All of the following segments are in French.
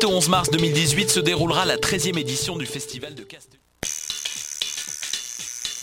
8 au 11 mars 2018 se déroulera la 13e édition du Festival de Castellier.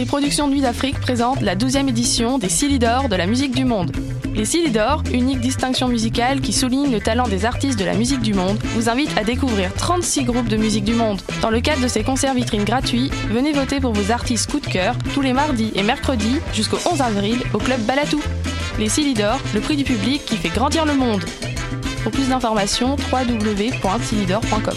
Les productions Nuit d'Afrique présentent la 12e édition des Silidor de la musique du monde. Les Silidor, unique distinction musicale qui souligne le talent des artistes de la musique du monde, vous invitent à découvrir 36 groupes de musique du monde. Dans le cadre de ces concerts vitrines gratuits, venez voter pour vos artistes coup de cœur tous les mardis et mercredis jusqu'au 11 avril au club Balatou. Les Silidor, le prix du public qui fait grandir le monde. Pour plus d'informations, www.silidor.com.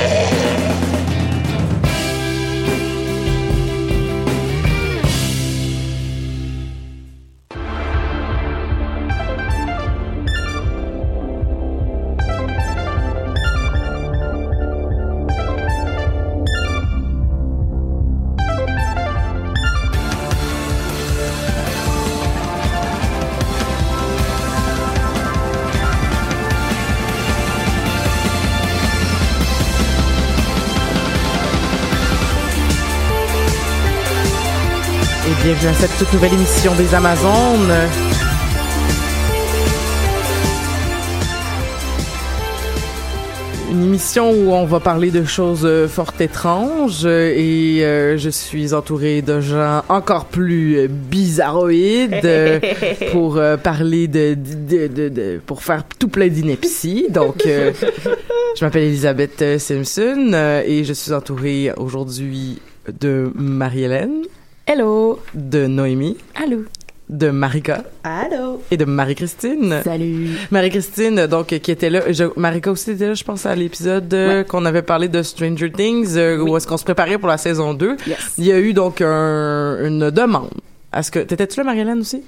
Bienvenue à cette toute nouvelle émission des Amazones. Une émission où on va parler de choses euh, fort étranges euh, et euh, je suis entourée de gens encore plus bizarroïdes euh, pour euh, parler de, de, de, de- pour faire tout plein d'inepties. Donc, je m'appelle Elisabeth Simpson et je suis entourée aujourd'hui de Marie-Hélène. Hello! De Noémie. Allô! De Marika. Allô! Et de Marie-Christine. Salut! Marie-Christine, donc, qui était là. Je, Marika aussi était là, je pense, à l'épisode euh, qu'on avait parlé de Stranger Things, euh, où est-ce qu'on se préparait pour la saison 2. Il y a eu donc un- une demande. Est-ce que, t'étais-tu là, Marie-Hélène, aussi?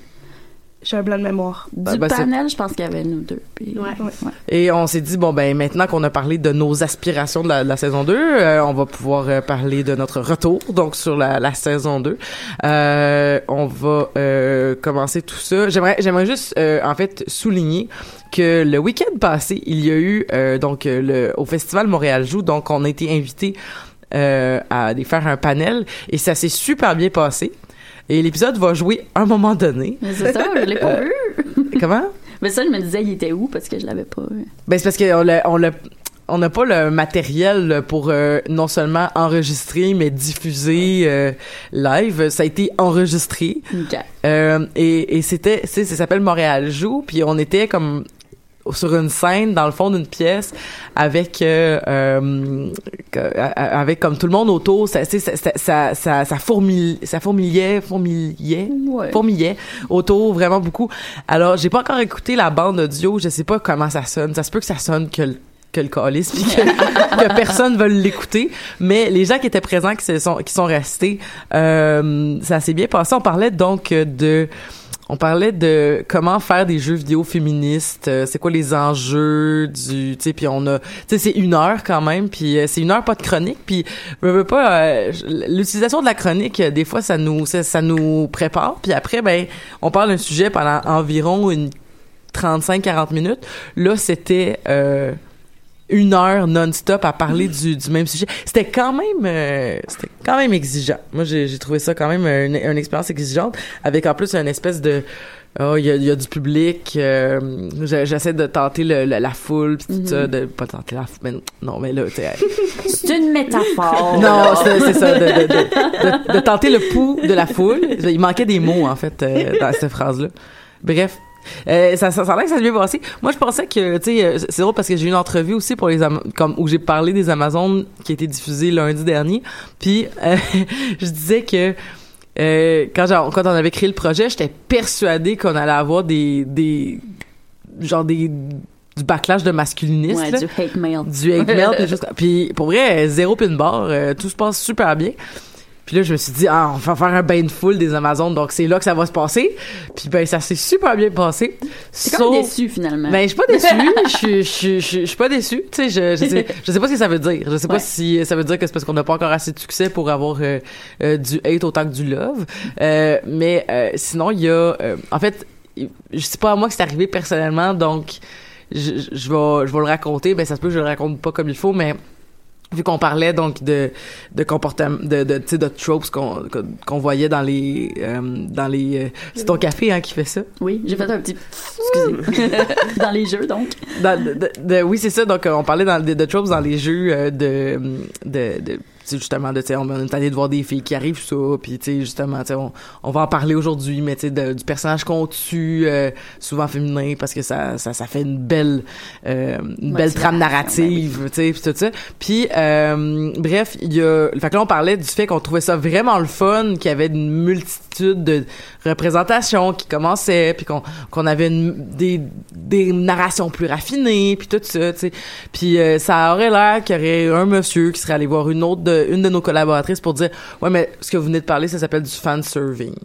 J'ai un blanc de mémoire. Bah, Du bah, panel, je pense qu'il y avait nous deux. Puis, Ouais. Et on s'est dit, bon, ben, maintenant qu'on a parlé de nos aspirations de la, de la saison 2, euh, on va pouvoir euh, parler de notre retour, donc, sur la, la saison 2. Euh, on va euh, commencer tout ça. J'aimerais, j'aimerais juste, euh, en fait, souligner que le week-end passé, il y a eu, euh, donc, le, au Festival Montréal Joue, donc, on a été invité euh, à aller faire un panel, et ça s'est super bien passé. Et l'épisode va jouer à un moment donné. Mais c'est ça, je l'ai pas Euh, vu. Comment? Mais ça, je me disais, il était où parce que je l'avais pas vu. Ben c'est parce qu'on l'a on l'a on n'a pas le matériel pour euh, non seulement enregistrer mais diffuser euh, live. Ça a été enregistré Ok. Euh, et, et c'était c'est ça s'appelle Montréal joue puis on était comme sur une scène dans le fond d'une pièce avec euh, euh, a- a- avec comme tout le monde autour. Ça ça ça ça ça, fourmille ça fourmillait fourmillait Ouais. fourmillait autour vraiment beaucoup. Alors j'ai pas encore écouté la bande audio je sais pas comment ça sonne. Ça se peut que ça sonne que le que le puis que, que personne veut l'écouter. Mais les gens qui étaient présents qui se sont qui sont restés euh, ça s'est bien passé. On parlait donc de on parlait de comment faire des jeux vidéo féministes, euh, c'est quoi les enjeux du, tu sais, puis on a, tu sais, c'est une heure quand même, puis euh, c'est une heure pas de chronique, puis je veux pas, euh, l'utilisation de la chronique, euh, des fois ça nous, ça, ça nous prépare, puis après ben, on parle d'un sujet pendant environ une 35-40 minutes. Là, c'était une heure non-stop à parler du, du même sujet. C'était quand même, euh, c'était quand même exigeant. Moi, j'ai trouvé ça quand même une, une expérience exigeante, avec en plus une espèce de Oh, il y a, il y a du public. euh, J'essaie de tenter le, le- la foule, pis tout ça, de pas tenter la foule, mais non, mais là, C'est une métaphore. non, c'est ça, de, de, de, de- de tenter le pouls de la foule. Il manquait des mots, en fait, euh, dans cette phrase-là. Bref. Euh, ça, ça, ça a l'air que ça s'est bien passé. Moi, je pensais que, tu sais, euh, c'est drôle parce que j'ai eu une entrevue aussi pour les Am- comme où j'ai parlé des Amazones qui a été diffusée lundi dernier. Puis, euh, je disais que euh, quand, quand on avait créé le projet, j'étais persuadée qu'on allait avoir des, des, genre des, du backlash de masculinisme. Ouais, là du hate mail. du hate mail puis juste puis pour vrai zéro pin bar euh, tout se passe super bien puis là je me suis dit ah on va faire un bain de foule des Amazones donc c'est là que ça va se passer. Puis ben ça s'est super bien passé. C'est comme déçu, finalement. ben je suis pas déçue. Je suis je suis- je suis je suis pas déçue. Tu sais je je sais je sais pas ce que ça veut dire. Je sais pas si ça veut dire que c'est parce qu'on n'a pas encore assez de succès pour avoir euh, euh, du hate autant que du love. Euh, mais euh, sinon il y a euh, en fait je sais pas à moi que c'est arrivé personnellement donc je, je- je vais je vais le raconter. Ben ça se peut que je le raconte pas comme il faut mais vu qu'on parlait donc de de comportement de de de tropes qu'on qu'on- voyait dans les euh, dans les euh, c'est ton café hein qui fait ça? Oui, j'ai fait un petit. Excusez. dans les jeux, donc. dans, de, de- de- oui c'est ça donc euh, on parlait dans de, de tropes dans les jeux de de, justement de tu sais on on est allé de voir des filles qui arrivent ça puis tu sais justement tu sais on, on va en parler aujourd'hui mais tu sais de- du personnage qu'on tue euh, souvent féminin parce que ça ça ça fait une belle euh, une belle trame narrative tu sais puis tout ça. Puis euh, bref il y a fait que là on parlait du fait qu'on trouvait ça vraiment le fun qu'il y avait une multitude de représentations qui commençaient puis qu'on qu'on avait une- des des narrations plus raffinées puis tout ça tu sais. Puis euh, ça aurait l'air qu'il y aurait un monsieur qui serait allé voir une autre de, une de nos collaboratrices pour dire ouais mais ce que vous venez de parler ça s'appelle du fan serving.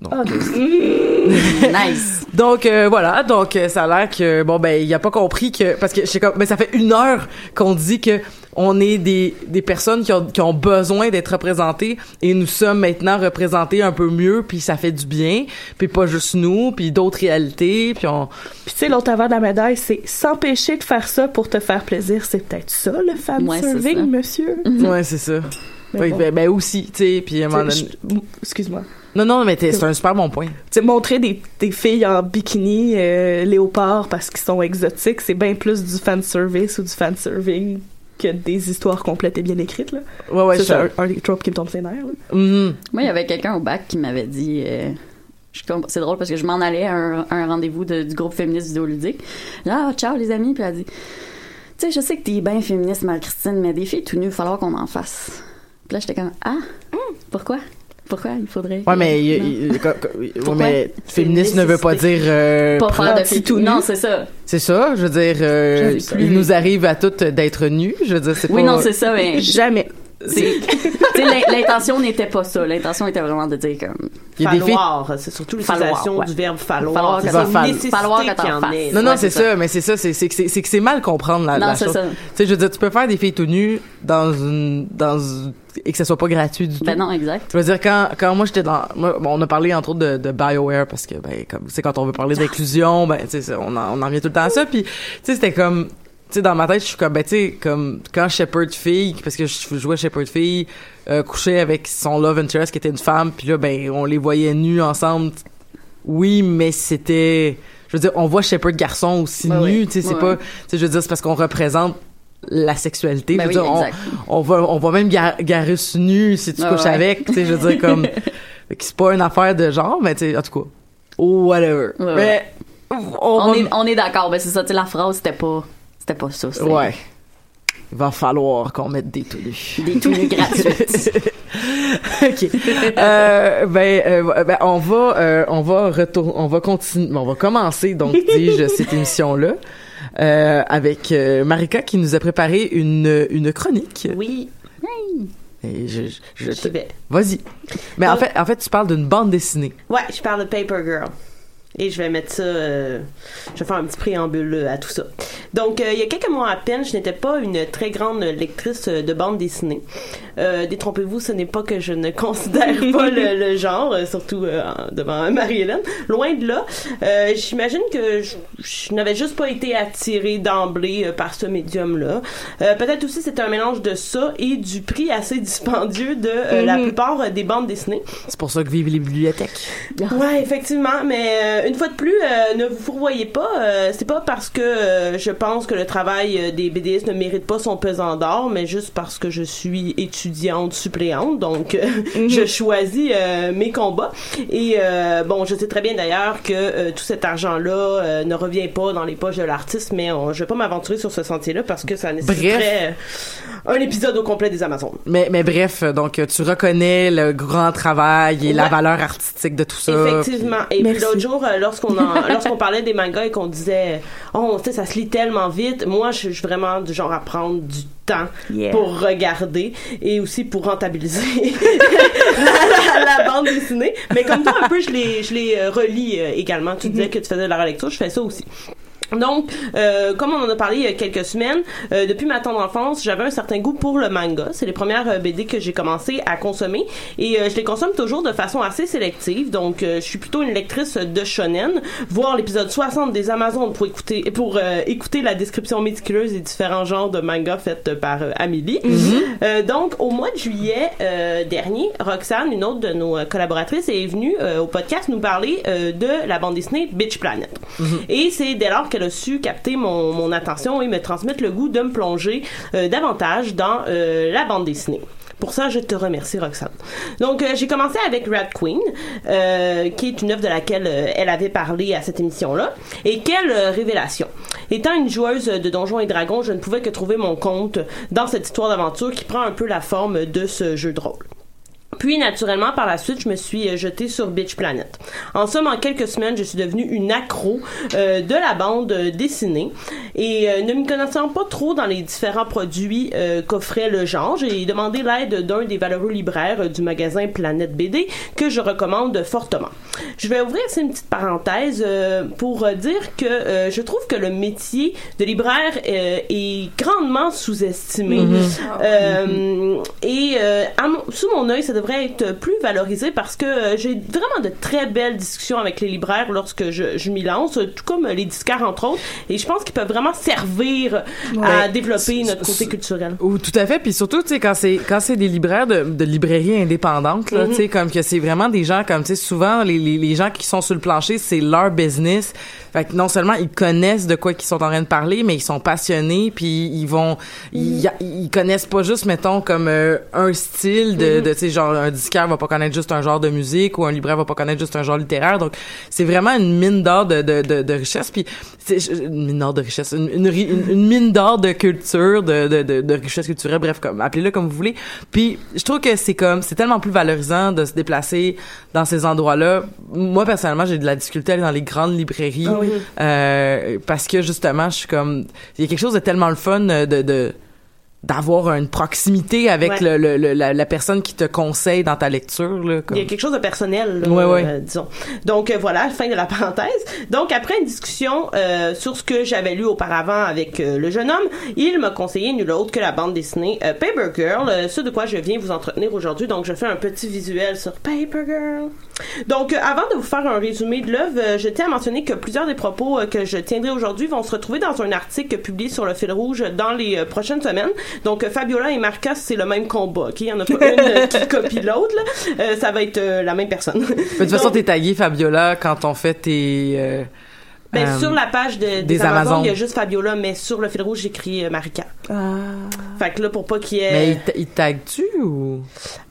Donc, Nice. donc euh, voilà, donc euh, ça a l'air que bon ben il a pas compris que parce que je sais comme mais ça fait une heure qu'on dit que on est des des personnes qui ont qui ont besoin d'être représentées et nous sommes maintenant représentés un peu mieux puis ça fait du bien puis pas juste nous puis d'autres réalités puis on Puis tu sais, l'autre avant de la médaille, c'est s'empêcher de faire ça pour te faire plaisir. C'est peut-être ça, le fan Ouais, serving, monsieur. ouais c'est ça Mais Ouais, bon. ben, ben aussi tu sais puis à un moment Tu sais, donné- je- Excuse-moi. Non non mais t'es- c'est un super bon point Tu sais, montrer des, des filles en bikini euh, léopard parce qu'ils sont exotiques, c'est bien plus du fan service ou du fan serving que des histoires complètes et bien écrites. Là. ouais ouais c'est un, un des tropes qui me tombe ses nerfs. là. Mhm. Moi, il y avait quelqu'un au bac qui m'avait dit. euh, c'est drôle parce que je m'en allais à un, rendez-vous de- du groupe féministe vidéoludique. Là, ah, ciao les amis, puis elle a dit Tu sais, je sais que t'es bien féministe, Marie-Christine, mais des filles tout nues, il va falloir qu'on en fasse. Puis là, j'étais comme Ah, pourquoi? Pourquoi? Il faudrait. ouais mais ouais, Pourquoi? mais féministe ne veut pas dire euh, Pas faire de tout nu. Non, c'est ça. C'est ça, je veux dire, euh, il nous arrive à toutes d'être nus, je veux dire, c'est Oui, pas... non, c'est ça, mais. Jamais. C'est- l'intention n'était pas ça. L'intention était vraiment de dire comme. Il y a des filles... falloir, c'est surtout Falloir, l'utilisation ouais. du verbe falloir. Falloir c'est ça, Falloir qu'il. Non, non, Ouais, c'est c'est ça, mais c'est ça, c'est c'est que c'est c'est que c'est mal comprendre la, Non, la c'est chose. ça. Tu sais, je veux dire, tu peux faire des filles tout nues dans une... dans une- et que ça soit pas gratuit du tout. Ben non, exact. Je veux dire, quand, quand moi j'étais dans. Moi, bon, on a parlé entre autres de, de BioWare parce que, ben, comme, tu sais, quand on veut parler d'inclusion, ben, tu sais, ça, on, en, on en vient tout le temps à ça. Puis, tu sais, c'était comme. Sais, dans ma tête, je suis comme, ben, tu sais, comme, quand Shepard fille, parce que je jouais Shepard fille, euh, couchait avec son love interest qui était une femme, puis là, ben, on les voyait nus ensemble. Oui, mais c'était. Je veux dire, on voit Shepard garçon aussi nu, tu sais, c'est Ouais, pas. Tu sais, je veux dire, c'est parce qu'on représente la sexualité. Ben je veux oui, dire, on- on va on va même gar Garus nu si tu Ah couches ouais. avec tu sais je veux dire comme c'est pas une affaire de genre mais tu sais en tout cas whatever Ouais, mais on, est, on est d'accord. Ben c'est ça, tu sais, la phrase, c'était pas. C'était pas ça. ouais il va falloir qu'on mette des tout nus Des tout nus gratuites. ok euh, ben, euh, ben on va euh, on va retourner on va continuer on va commencer donc dis-je cette émission là avec Marika qui nous a préparé une une chronique Oui, et je, je, je j'y te- vais. vas-y mais en fait en fait tu parles d'une bande dessinée Ouais, je parle de Paper Girl. Et je vais mettre ça, euh, je vais faire un petit préambule euh, à tout ça. Donc, euh, il y a quelques mois à peine, je n'étais pas une très grande lectrice de bande dessinée. Euh, détrompez-vous, ce n'est pas que je ne considère pas le, le genre, surtout devant Marie-Hélène. Loin de là. J'imagine que je, je n'avais juste pas été attirée d'emblée par ce médium-là. Peut-être aussi c'était un mélange de ça et du prix assez dispendieux de la Mhm. plupart des bandes dessinées. C'est pour ça que vivent les bibliothèques. Ouais, effectivement, mais une fois de plus, euh, ne vous fourvoyez pas. euh, c'est pas parce que euh, je pense que le travail euh, des BDS ne mérite pas son pesant d'or, mais juste parce que je suis étudiante suppléante, donc euh, je choisis euh, mes combats. Et euh, bon, je sais très bien d'ailleurs que euh, tout cet argent-là euh, ne revient pas dans les poches de l'artiste, mais on- je vais pas m'aventurer sur ce sentier-là parce que ça nécessiterait euh, un épisode au complet des Amazones. Mais, mais bref, donc tu reconnais le grand travail et la valeur artistique de tout ça. Effectivement. Et Merci. puis l'autre jour, euh, lorsqu'on parlait des mangas et qu'on disait, oh, tu sais, ça se lit tellement vite. Moi, je suis vraiment du genre à prendre du temps Yeah. pour regarder et aussi pour rentabiliser la, la- la bande dessinée. Mais comme toi, un peu, je les, je les euh, relis euh, également. Tu disais que tu faisais de la relecture, je fais ça aussi. Donc, euh, comme on en a parlé il y a quelques semaines, euh, depuis ma tendre enfance, j'avais un certain goût pour le manga. C'est les premières euh, BD que j'ai commencé à consommer et euh, je les consomme toujours de façon assez sélective. Donc, euh, je suis plutôt une lectrice de shonen. Voir l'épisode 60 des Amazones pour écouter pour écouter la description méticuleuse des différents genres de mangas faites par Amélie. Euh, donc, au mois de juillet euh, dernier, Roxane, une autre de nos collaboratrices, est venue euh, au podcast nous parler euh, de la bande dessinée Bitch Planet. Et c'est dès lors qu'elle su capter mon, attention et me transmettre le goût de me plonger euh, davantage dans euh, la bande dessinée. Pour ça, je te remercie, Roxane. Donc, euh, j'ai commencé avec Rat Queen, qui est une œuvre de laquelle elle avait parlé à cette émission-là. Et quelle révélation! Étant une joueuse de Donjons et Dragons, je ne pouvais que trouver mon compte dans cette histoire d'aventure qui prend un peu la forme de ce jeu de rôle. Puis, naturellement, par la suite, je me suis euh, jetée sur Bitch Planet. En somme, en quelques semaines, je suis devenue une accro euh, de la bande euh, dessinée. Et euh, ne me connaissant pas trop dans les différents produits euh, qu'offrait le genre, j'ai demandé l'aide d'un des valeureux libraires du magasin Planète BD que je recommande fortement. Je vais ouvrir une petite parenthèse pour dire que je trouve que le métier de libraire est grandement sous-estimé. Mhm. Euh, et à mon- sous mon œil, ça devrait être plus valorisé parce que euh, j'ai vraiment de très belles discussions avec les libraires lorsque je, je m'y lance, euh, tout comme les disquaires entre autres. Et je pense qu'ils peuvent vraiment servir à développer notre côté culturel. Ou tout à fait, puis surtout tu sais quand c'est quand c'est des libraires de, de librairies indépendantes là, Mhm. tu sais comme que c'est vraiment des gens comme tu sais souvent les, les, les gens qui sont sur le plancher, c'est leur business. Fait que non seulement ils connaissent de quoi ils sont en train de parler, mais ils sont passionnés puis ils vont ils, ils connaissent pas juste mettons comme euh, un style de Mhm. de tu sais genre un disquaire va pas connaître juste un genre de musique ou un libraire va pas connaître juste un genre littéraire. Donc c'est vraiment une mine d'or de de de, de richesse puis une mine d'or de richesse, une, une, ri- une- une mine d'or de culture, de, de, de, de richesse culturelle, bref, comme appelez-le comme vous voulez. Puis je trouve que c'est comme c'est tellement plus valorisant de se déplacer dans ces endroits-là. Moi personnellement, j'ai de la difficulté à aller dans les grandes librairies Ah oui. euh, parce que justement, je suis comme il y a quelque chose de tellement le fun euh, de, de d'avoir une proximité avec Ouais. le, le- le- la, la personne qui te conseille dans ta lecture là, comme. Il y a quelque chose de personnel, là, Ouais, ouais. euh, disons. Donc euh, voilà, fin de la parenthèse. Donc après une discussion euh, sur ce que j'avais lu auparavant avec le jeune homme, il m'a conseillé nul autre que la bande dessinée Paper Girl, ce de quoi je viens vous entretenir aujourd'hui. Donc je fais un petit visuel sur Paper Girl. Donc euh, avant de vous faire un résumé de l'œuvre, euh, je tiens à mentionner que plusieurs des propos euh, que je tiendrai aujourd'hui vont se retrouver dans un article publié sur le fil rouge dans les euh, prochaines semaines. Donc euh, Fabiola et Marcas, c'est le même combat. ok? Il y en a pas une qui copie l'autre. là. Euh, ça va être la même personne. Mais de toute façon, t'es tagué Fabiola quand on fait tes euh, ben, euh, sur la page de, des, des Amazones. il y a juste Fabiola, mais sur le fil rouge, j'écris euh, Marika. Fait que là, pour pas qu'il y ait... Mais il, ta- il tag-tu ou?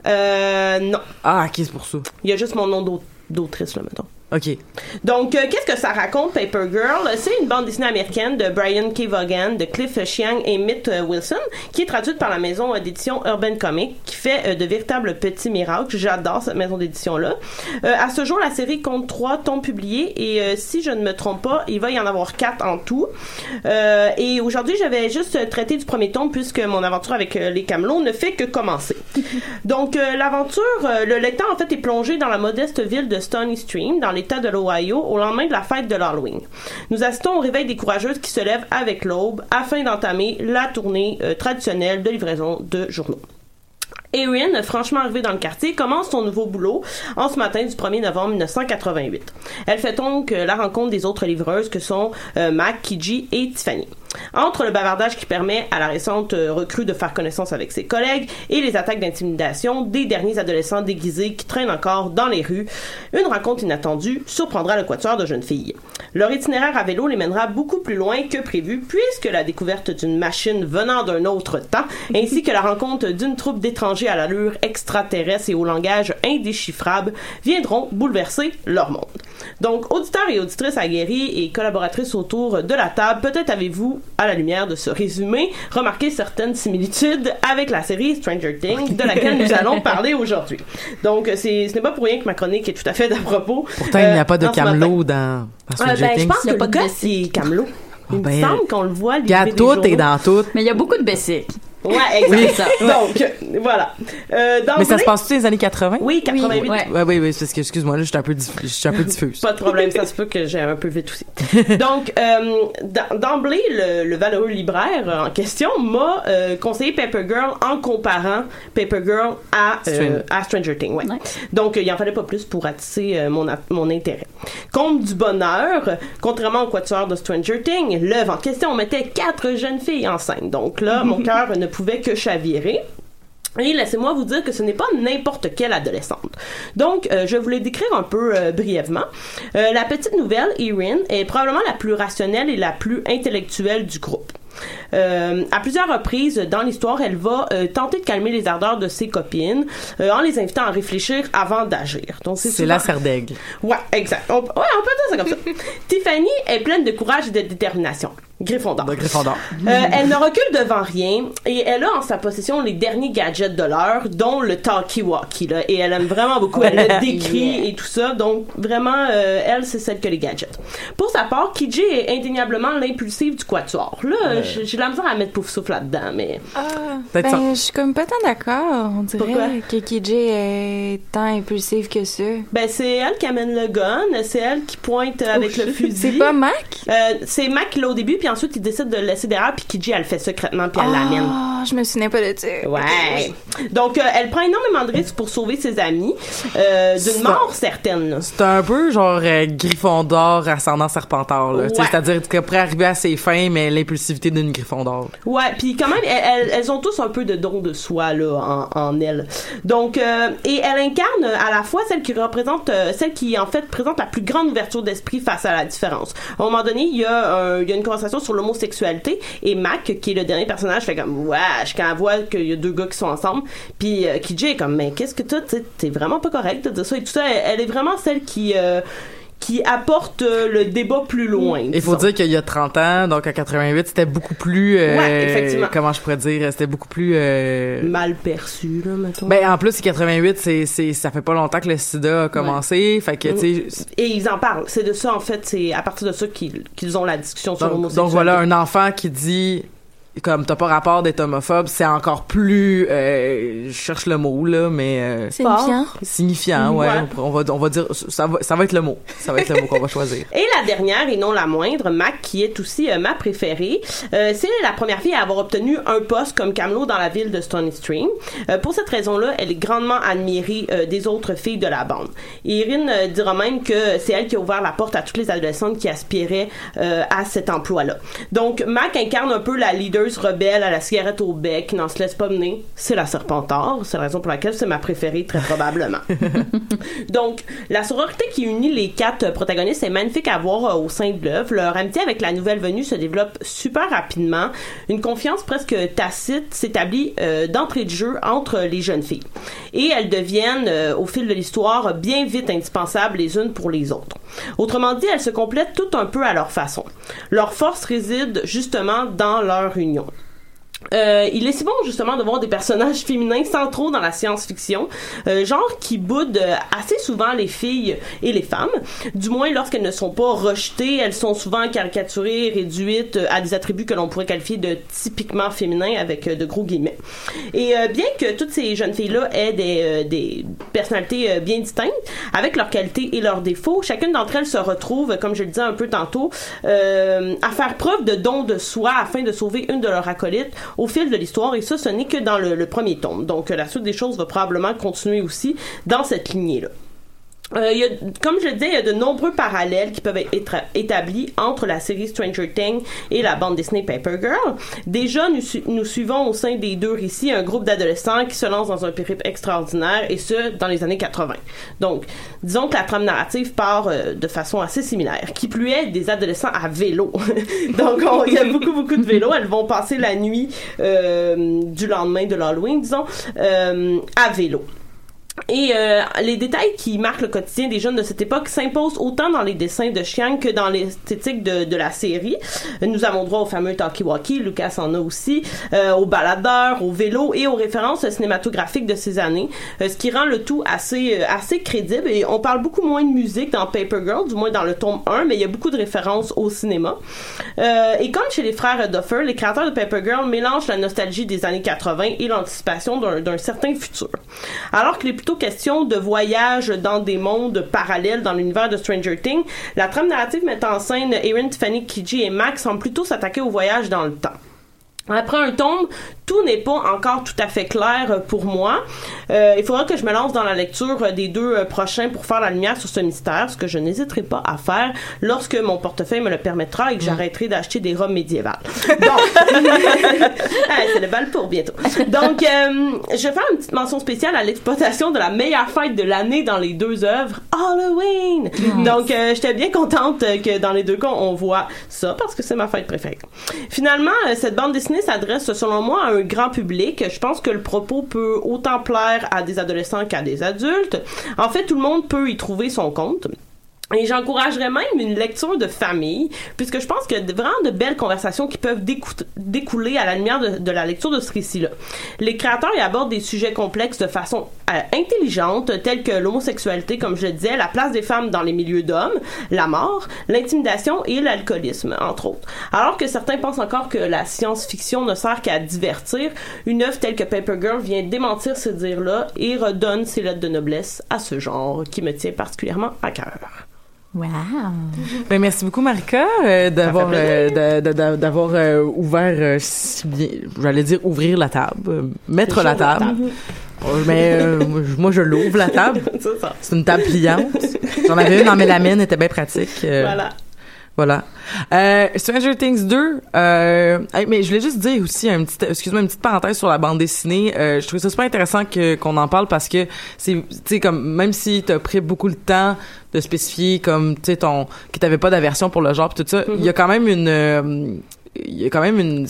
Euh, non. Ah, ok, c'est pour ça. Il y a juste mon nom d'aut- d'autrice, là, mettons. Ok. Donc, euh, qu'est-ce que ça raconte, Paper Girl? C'est une bande dessinée américaine de Brian K. Vaughan, de Cliff Chiang et Mitt euh, Wilson, qui est traduite par la maison euh, d'édition Urban Comics, qui fait de véritables petits miracles. J'adore cette maison d'édition-là. À ce jour, la série compte trois tomes publiés, et si je ne me trompe pas, il va y en avoir quatre en tout. Et aujourd'hui, j'avais juste traité du premier tome, puisque mon aventure avec les Camelots ne fait que commencer. Donc, l'aventure, le lecteur, en fait, est plongé dans la modeste ville de Stony Stream, dans l'État l'État de l'Ohio au lendemain de la fête de l'Halloween. Nous assistons au réveil des courageuses qui se lèvent avec l'aube afin d'entamer la tournée euh, traditionnelle de livraison de journaux. Erin, franchement arrivée dans le quartier, commence son nouveau boulot en ce matin du 1er novembre 1988. Elle fait donc euh, la rencontre des autres livreuses que sont euh, Mac, Kiji et Tiffany. Entre le bavardage qui permet à la récente euh, recrue de faire connaissance avec ses collègues et les attaques d'intimidation des derniers adolescents déguisés qui traînent encore dans les rues, une rencontre inattendue surprendra le quatuor de jeunes filles. Leur itinéraire à vélo les mènera beaucoup plus loin que prévu puisque la découverte d'une machine venant d'un autre temps ainsi que la rencontre d'une troupe d'étrangers à l'allure extraterrestre et au langage indéchiffrable viendront bouleverser leur monde. Donc, auditeurs et auditrices aguerris et collaboratrices autour de la table, peut-être avez-vous, à la lumière de ce résumé, remarqué certaines similitudes avec la série Stranger Things de laquelle nous allons parler aujourd'hui. Donc, c'est, ce n'est pas pour rien que ma chronique est tout à fait d'à propos. Pourtant, il n'y a Euh, pas de matin. camelot dans, dans Euh, Stranger ben, je Things. pense Il y a que pas le de c'est Camelot. Il Ben, me semble qu'on le voit livrer Regarde, des tout est dans tout. Mais il y a beaucoup de basiques. Ouais, exact. Oui, ça. Donc, voilà. Euh, Mais ça se passe dans les années 80? Oui, 88. Oui, ouais. Ouais, oui, oui, parce que, excuse-moi, là, je suis un peu, diff- je suis un peu diffuse. Pas de problème, ça se peut que j'ai un peu vite aussi. Donc, euh, d'em- d'emblée, le, le valeureux libraire en question m'a euh, conseillé Paper Girl en comparant Paper Girl à, euh, Stranger. à Stranger Things. Ouais. Ouais. Donc, il en fallait pas plus pour attiser euh, mon, mon intérêt. Comble du bonheur, contrairement au quatuor de Stranger Things, l'œuvre en question, on mettait quatre jeunes filles enceintes. Donc là, mon cœur ne pouvait que chavirer. Et laissez-moi vous dire que ce n'est pas n'importe quelle adolescente. Donc, euh, je les décrire un peu euh, brièvement. Euh, la petite nouvelle, Erin, est probablement la plus rationnelle et la plus intellectuelle du groupe. Euh, à plusieurs reprises dans l'histoire, elle va euh, tenter de calmer les ardeurs de ses copines euh, en les invitant à réfléchir avant d'agir. Donc C'est souvent- la serdaigle. Ouais, exact. On, ouais, on peut dire ça comme ça. Tiffany est pleine de courage et de détermination. Gryffondor. De Gryffondor. Euh, elle ne recule devant rien et elle a en sa possession les derniers gadgets de l'heure, dont le talkie-walkie. Là, et elle aime vraiment beaucoup. Elle le décrit et tout ça. Donc, vraiment, euh, elle, c'est celle que les gadgets. Pour sa part, Kiji est indéniablement l'impulsive du quatuor. Là, j'ai j'ai de la misère à mettre pouf souffle là-dedans, mais... Ah, ben, je suis comme pas tant d'accord. On dirait Pourquoi? que KJ est tant impulsive que ça. Ben, c'est elle qui amène le gun, c'est elle qui pointe avec le fusil. C'est pas Mac? Euh, c'est Mac qui l'a au début, puis ensuite il décide de le laisser derrière, puis Kiji, elle le fait secrètement, puis elle l'amène. Ah, je me souvenais pas de ça. Ouais. Donc, euh, elle prend énormément de risques pour sauver ses amis, euh, d'une mort certaine. C'est un peu genre euh, Gryffondor ascendant Serpentard, là. Ouais. C'est-à-dire qu'elle pourrait arriver à ses fins, mais l'impulsivité d'une Gryffondor. Ouais, puis quand même, elles, elles- elles ont tous un peu de don de soi là en, en elles. Donc, euh, et elle incarne à la fois celle qui représente, euh, celle qui en fait présente la plus grande ouverture d'esprit face à la différence. À un moment donné, il y a, un- il y a une conversation sur l'homosexualité et Mac, qui est le dernier personnage, fait comme wesh quand elle voit qu'il y a deux gars qui sont ensemble, puis euh, Kiji est comme mais qu'est-ce que tu t'es vraiment pas correct de ça et tout ça. Elle, elle est vraiment celle qui euh, qui apporte euh, le débat plus loin. Il faut dire qu'il y a 30 ans, donc en 88, c'était beaucoup plus... euh, Ouais, effectivement. Comment je pourrais dire? C'était beaucoup plus... euh, mal perçu là, mettons. Ben, en plus, 88, c'est, c'est, ça fait pas longtemps que le sida a commencé. Fait que, tu sais, Et ils en parlent. C'est de ça, en fait, c'est à partir de ça qu'ils qu'ils ont la discussion sur l'homosexualité. donc voilà, un enfant qui dit, comme t'as pas rapport d'être homophobe, c'est encore plus, euh, je cherche le mot, là, mais, euh, Signifiant. signifiant, ouais. Ouais. On, va, on va dire, ça va, ça va être le mot. Ça va être le mot qu'on va choisir. Et la dernière, et non la moindre, Mac, qui est aussi euh, ma préférée, euh, c'est la première fille à avoir obtenu un poste comme camelot dans la ville de Stony Stream. Euh, pour cette raison-là, elle est grandement admirée euh, des autres filles de la bande. Et euh, dira même que c'est elle qui a ouvert la porte à toutes les adolescentes qui aspiraient euh, à cet emploi-là. Donc, Mac incarne un peu la leader rebelle à la cigarette au bec, qui n'en se laisse pas mener. C'est la Serpentard. C'est la raison pour laquelle c'est ma préférée, très probablement. Donc, la sororité qui unit les quatre protagonistes est magnifique à voir euh, au sein de l'œuvre. Leur amitié avec la nouvelle venue se développe super rapidement. Une confiance presque tacite s'établit euh, d'entrée de jeu entre les jeunes filles. Et elles deviennent, euh, au fil de l'histoire, bien vite indispensables les unes pour les autres. Autrement dit, elles se complètent tout un peu à leur façon. Leur force réside justement dans leur York. Euh, il est si bon justement de voir des personnages féminins centraux dans la science-fiction, euh, genre qui boudent euh, assez souvent les filles et les femmes. Du moins lorsqu'elles ne sont pas rejetées, elles sont souvent caricaturées, réduites euh, à des attributs que l'on pourrait qualifier de typiquement féminins avec euh, de gros guillemets. Et bien que toutes ces jeunes filles-là aient des, des personnalités bien distinctes, avec leurs qualités et leurs défauts, chacune d'entre elles se retrouve, comme je le disais un peu tantôt, à faire preuve de don de soi afin de sauver une de leurs acolytes au fil de l'histoire. Et ça, ce n'est que dans le, premier tome. Donc, euh, la suite des choses va probablement continuer aussi dans cette lignée-là. Euh, y a, comme je le disais, il y a de nombreux parallèles qui peuvent être établis entre la série Stranger Things et la bande Disney Paper Girl. Déjà, nous, su- nous suivons au sein des deux récits un groupe d'adolescents qui se lancent dans un périple extraordinaire, et ce, dans les années 80. Donc, disons que la trame narrative part euh, de façon assez similaire. Qui plus est, des adolescents à vélo. Donc, on- il y a beaucoup, beaucoup de vélos. Elles vont passer la nuit euh, du lendemain de l'Halloween, disons, euh, à vélo. Et euh, les détails qui marquent le quotidien des jeunes de cette époque s'imposent autant dans les dessins de Chiang que dans l'esthétique de, de la série. Nous avons droit au fameux talkie-walkie, Lucas en a aussi, euh, aux baladeurs, au vélo et aux références cinématographiques de ces années, euh, ce qui rend le tout assez euh, assez crédible. Et on parle beaucoup moins de musique dans Paper Girl, du moins dans le tome 1, mais il y a beaucoup de références au cinéma. Euh, et comme chez les frères Duffer, les créateurs de Paper Girl mélangent la nostalgie des années 80 et l'anticipation d'un certain futur. Alors qu'il est plutôt question de voyage dans des mondes parallèles dans l'univers de Stranger Things, la trame narrative met en scène Erin, Tiffany, Kiji et Max semble plutôt s'attaquer au voyage dans le temps. Après un tome, tout n'est pas encore tout à fait clair euh, pour moi. Euh, il faudra que je me lance dans la lecture euh, des deux prochains pour faire la lumière sur ce mystère, ce que je n'hésiterai pas à faire lorsque mon portefeuille me le permettra et que j'arrêterai d'acheter des robes médiévales. Donc, Ah, c'est le bal pour bientôt. Donc, euh, je vais faire une petite mention spéciale à l'exploitation de la meilleure fête de l'année dans les deux œuvres, Halloween. Donc, euh, j'étais bien contente que dans les deux cas, on voit ça parce que c'est ma fête préférée. Finalement, cette bande dessinée s'adresse, selon moi, à un grand public. Je pense que le propos peut autant plaire à des adolescents qu'à des adultes. En fait, tout le monde peut y trouver son compte. Et j'encouragerais même une lecture de famille, puisque je pense de- vraiment de belles conversations qui peuvent décou- découler à la lumière de, de la lecture de ce récit-là. Les créateurs y abordent des sujets complexes de façon euh, intelligente, tels que l'homosexualité, comme je le disais, la place des femmes dans les milieux d'hommes, la mort, l'intimidation et l'alcoolisme, entre autres. Alors que certains pensent encore que la science-fiction ne sert qu'à divertir, une œuvre telle que Paper Girl vient démentir ce dire-là et redonne ses lettres de noblesse à ce genre qui me tient particulièrement à cœur. Wow! Ben, merci beaucoup, Marika, euh, d'avoir euh, d'avoir euh, ouvert, euh, si bien, j'allais dire ouvrir la table, euh, mettre la table. Euh, Mais euh, moi, je- l'ouvre, la table. C'est une table pliante. J'en avais une en mélamine, elle était bien pratique. euh, Voilà. Voilà. Euh, Stranger Things 2, euh, hey, mais je voulais juste dire aussi un petit, excuse-moi, une petite parenthèse sur la bande dessinée. Euh, je trouve ça super intéressant que qu'on en parle parce que c'est, tu sais, comme même si t'as pris beaucoup le temps de spécifier comme, tu sais, ton, que t'avais pas d'aversion pour le genre pis tout ça, il y a quand même une, euh, il y a quand même une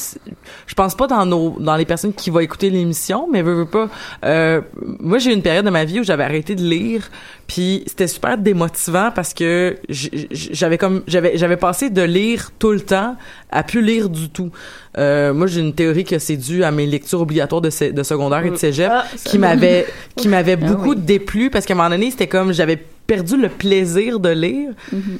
je pense pas dans nos dans les personnes qui vont écouter l'émission mais veux, veux pas euh, moi j'ai eu une période de ma vie où j'avais arrêté de lire puis c'était super démotivant parce que j'avais comme j'avais j'avais passé de lire tout le temps à plus lire du tout euh, moi j'ai une théorie que c'est dû à mes lectures obligatoires de, sé- de secondaire et de cégep Ah, qui m'avaient qui m'avaient Ah beaucoup oui. déplu parce qu'à un moment donné c'était comme j'avais perdu le plaisir de lire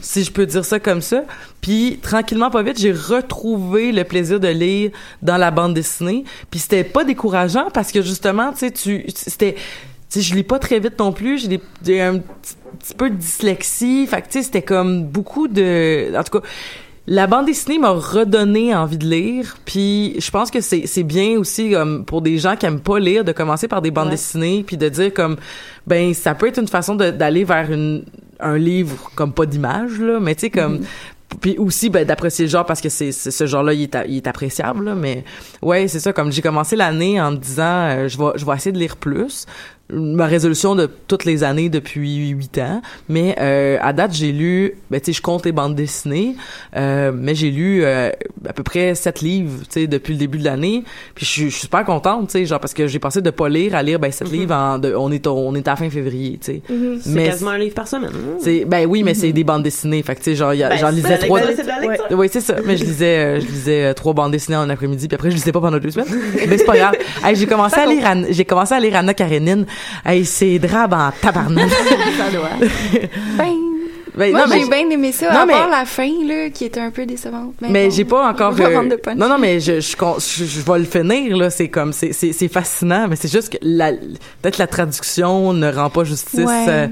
si je peux dire ça comme ça. Puis tranquillement pas vite j'ai retrouvé le plaisir de lire dans la bande dessinée. Puis c'était pas décourageant parce que justement tu sais tu c'était tu sais je lis pas très vite non plus. J'ai un petit, petit peu de dyslexie. Fait que tu sais c'était comme beaucoup de en tout cas la bande dessinée m'a redonné envie de lire, puis je pense que c'est c'est bien aussi comme pour des gens qui aiment pas lire de commencer par des bandes Ouais. dessinées puis de dire comme ben ça peut être une façon d'aller vers une un livre comme pas d'image là, mais tu sais comme puis aussi ben d'apprécier le genre parce que c'est ce genre-là il est, a- il est appréciable là, mais ouais c'est ça comme j'ai commencé l'année en me disant euh, je vais je vais essayer de lire plus ma résolution de toutes les années depuis huit ans. Mais euh, à date, j'ai lu, ben tu sais, je compte les bandes dessinées, euh, mais j'ai lu euh, à peu près sept livres, tu sais, depuis le début de l'année. Puis je suis super contente, tu sais, genre parce que j'ai passé de pas lire à lire ben sept Mhm. livres en, de- on est on est à la fin février, tu sais. C'est Mais quasiment un livre par semaine. hein? c'est ben oui, mais c'est des bandes dessinées, fait que tu sais, genre Ben, j'en c'est lisais ça, trois. c'est. Oui, c'est ça. Mais je lisais, euh, je lisais euh, trois bandes dessinées en après-midi, puis après je lisais pas pendant deux semaines. Mais c'est pas grave. Hey, j'ai commencé à lire, j'ai commencé à lire Anna Karenine. Hey, c'est drabe en tabarnak. Ça doit. Ben, Ben, moi, j'ai bien aimé ça, Non, à mais- part la fin, là, qui était un peu décevante. mais bon, j'ai pas encore. euh, non, non, mais je, je, con- je, je vais le finir là. C'est comme, c'est, c'est, c'est fascinant, mais c'est juste que la, peut-être la traduction ne rend pas justice. Ouais. euh,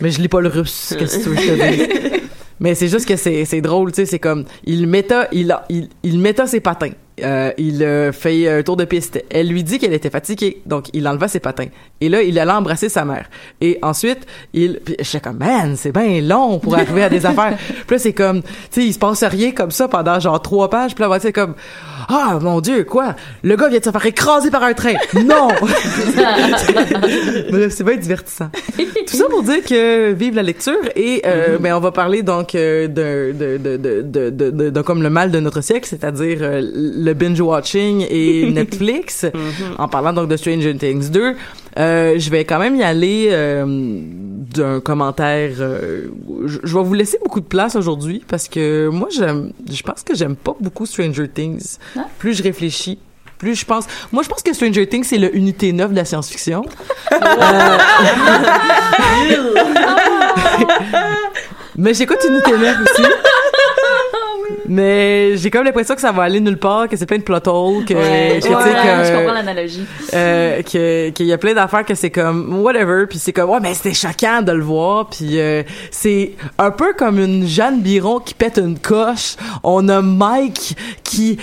mais je lis pas le russe. Qu'est-ce que tu veux que je te dise? Mais c'est juste que c'est c'est drôle, tu sais, c'est comme il méta il a- il il méta ses patins. Euh, il euh, fait un tour de piste. Elle lui dit qu'elle était fatiguée, donc il enleva ses patins. Et là, il allait embrasser sa mère. Et ensuite, il j'étais comme man, c'est bien long pour arriver à des affaires. Puis là, c'est comme tu sais, il se passe rien comme ça pendant genre trois pages. Puis là, c'est comme ah mon dieu, quoi? Le gars vient de se faire écraser par un train. Non. Bref, c'est bien divertissant. Tout ça pour dire que vive la lecture et euh, ben on va parler donc euh, de de de de de, de, de- de comme le mal de notre siècle, c'est-à-dire euh, le binge watching et Netflix. En parlant donc de Stranger Things 2, euh, je vais quand même y aller euh, d'un commentaire. euh, je, vais vous laisser beaucoup de place aujourd'hui parce que moi j'aime, je pense que j'aime pas beaucoup Stranger Things. Plus je réfléchis. Plus je pense, moi je pense que Stranger Things c'est le unité 9 de la science-fiction. Mais j'écoute Unité 9 aussi. Mais j'ai comme l'impression que ça va aller nulle part, que c'est plein de plot holes, que, Ouais, que, tu sais, ouais, que- je comprends l'analogie. euh, que qu'il y a plein d'affaires que c'est comme whatever puis c'est comme ouais mais c'était choquant de le voir puis euh, c'est un peu comme une Jeanne Biron qui pète une coche. On a Mike qui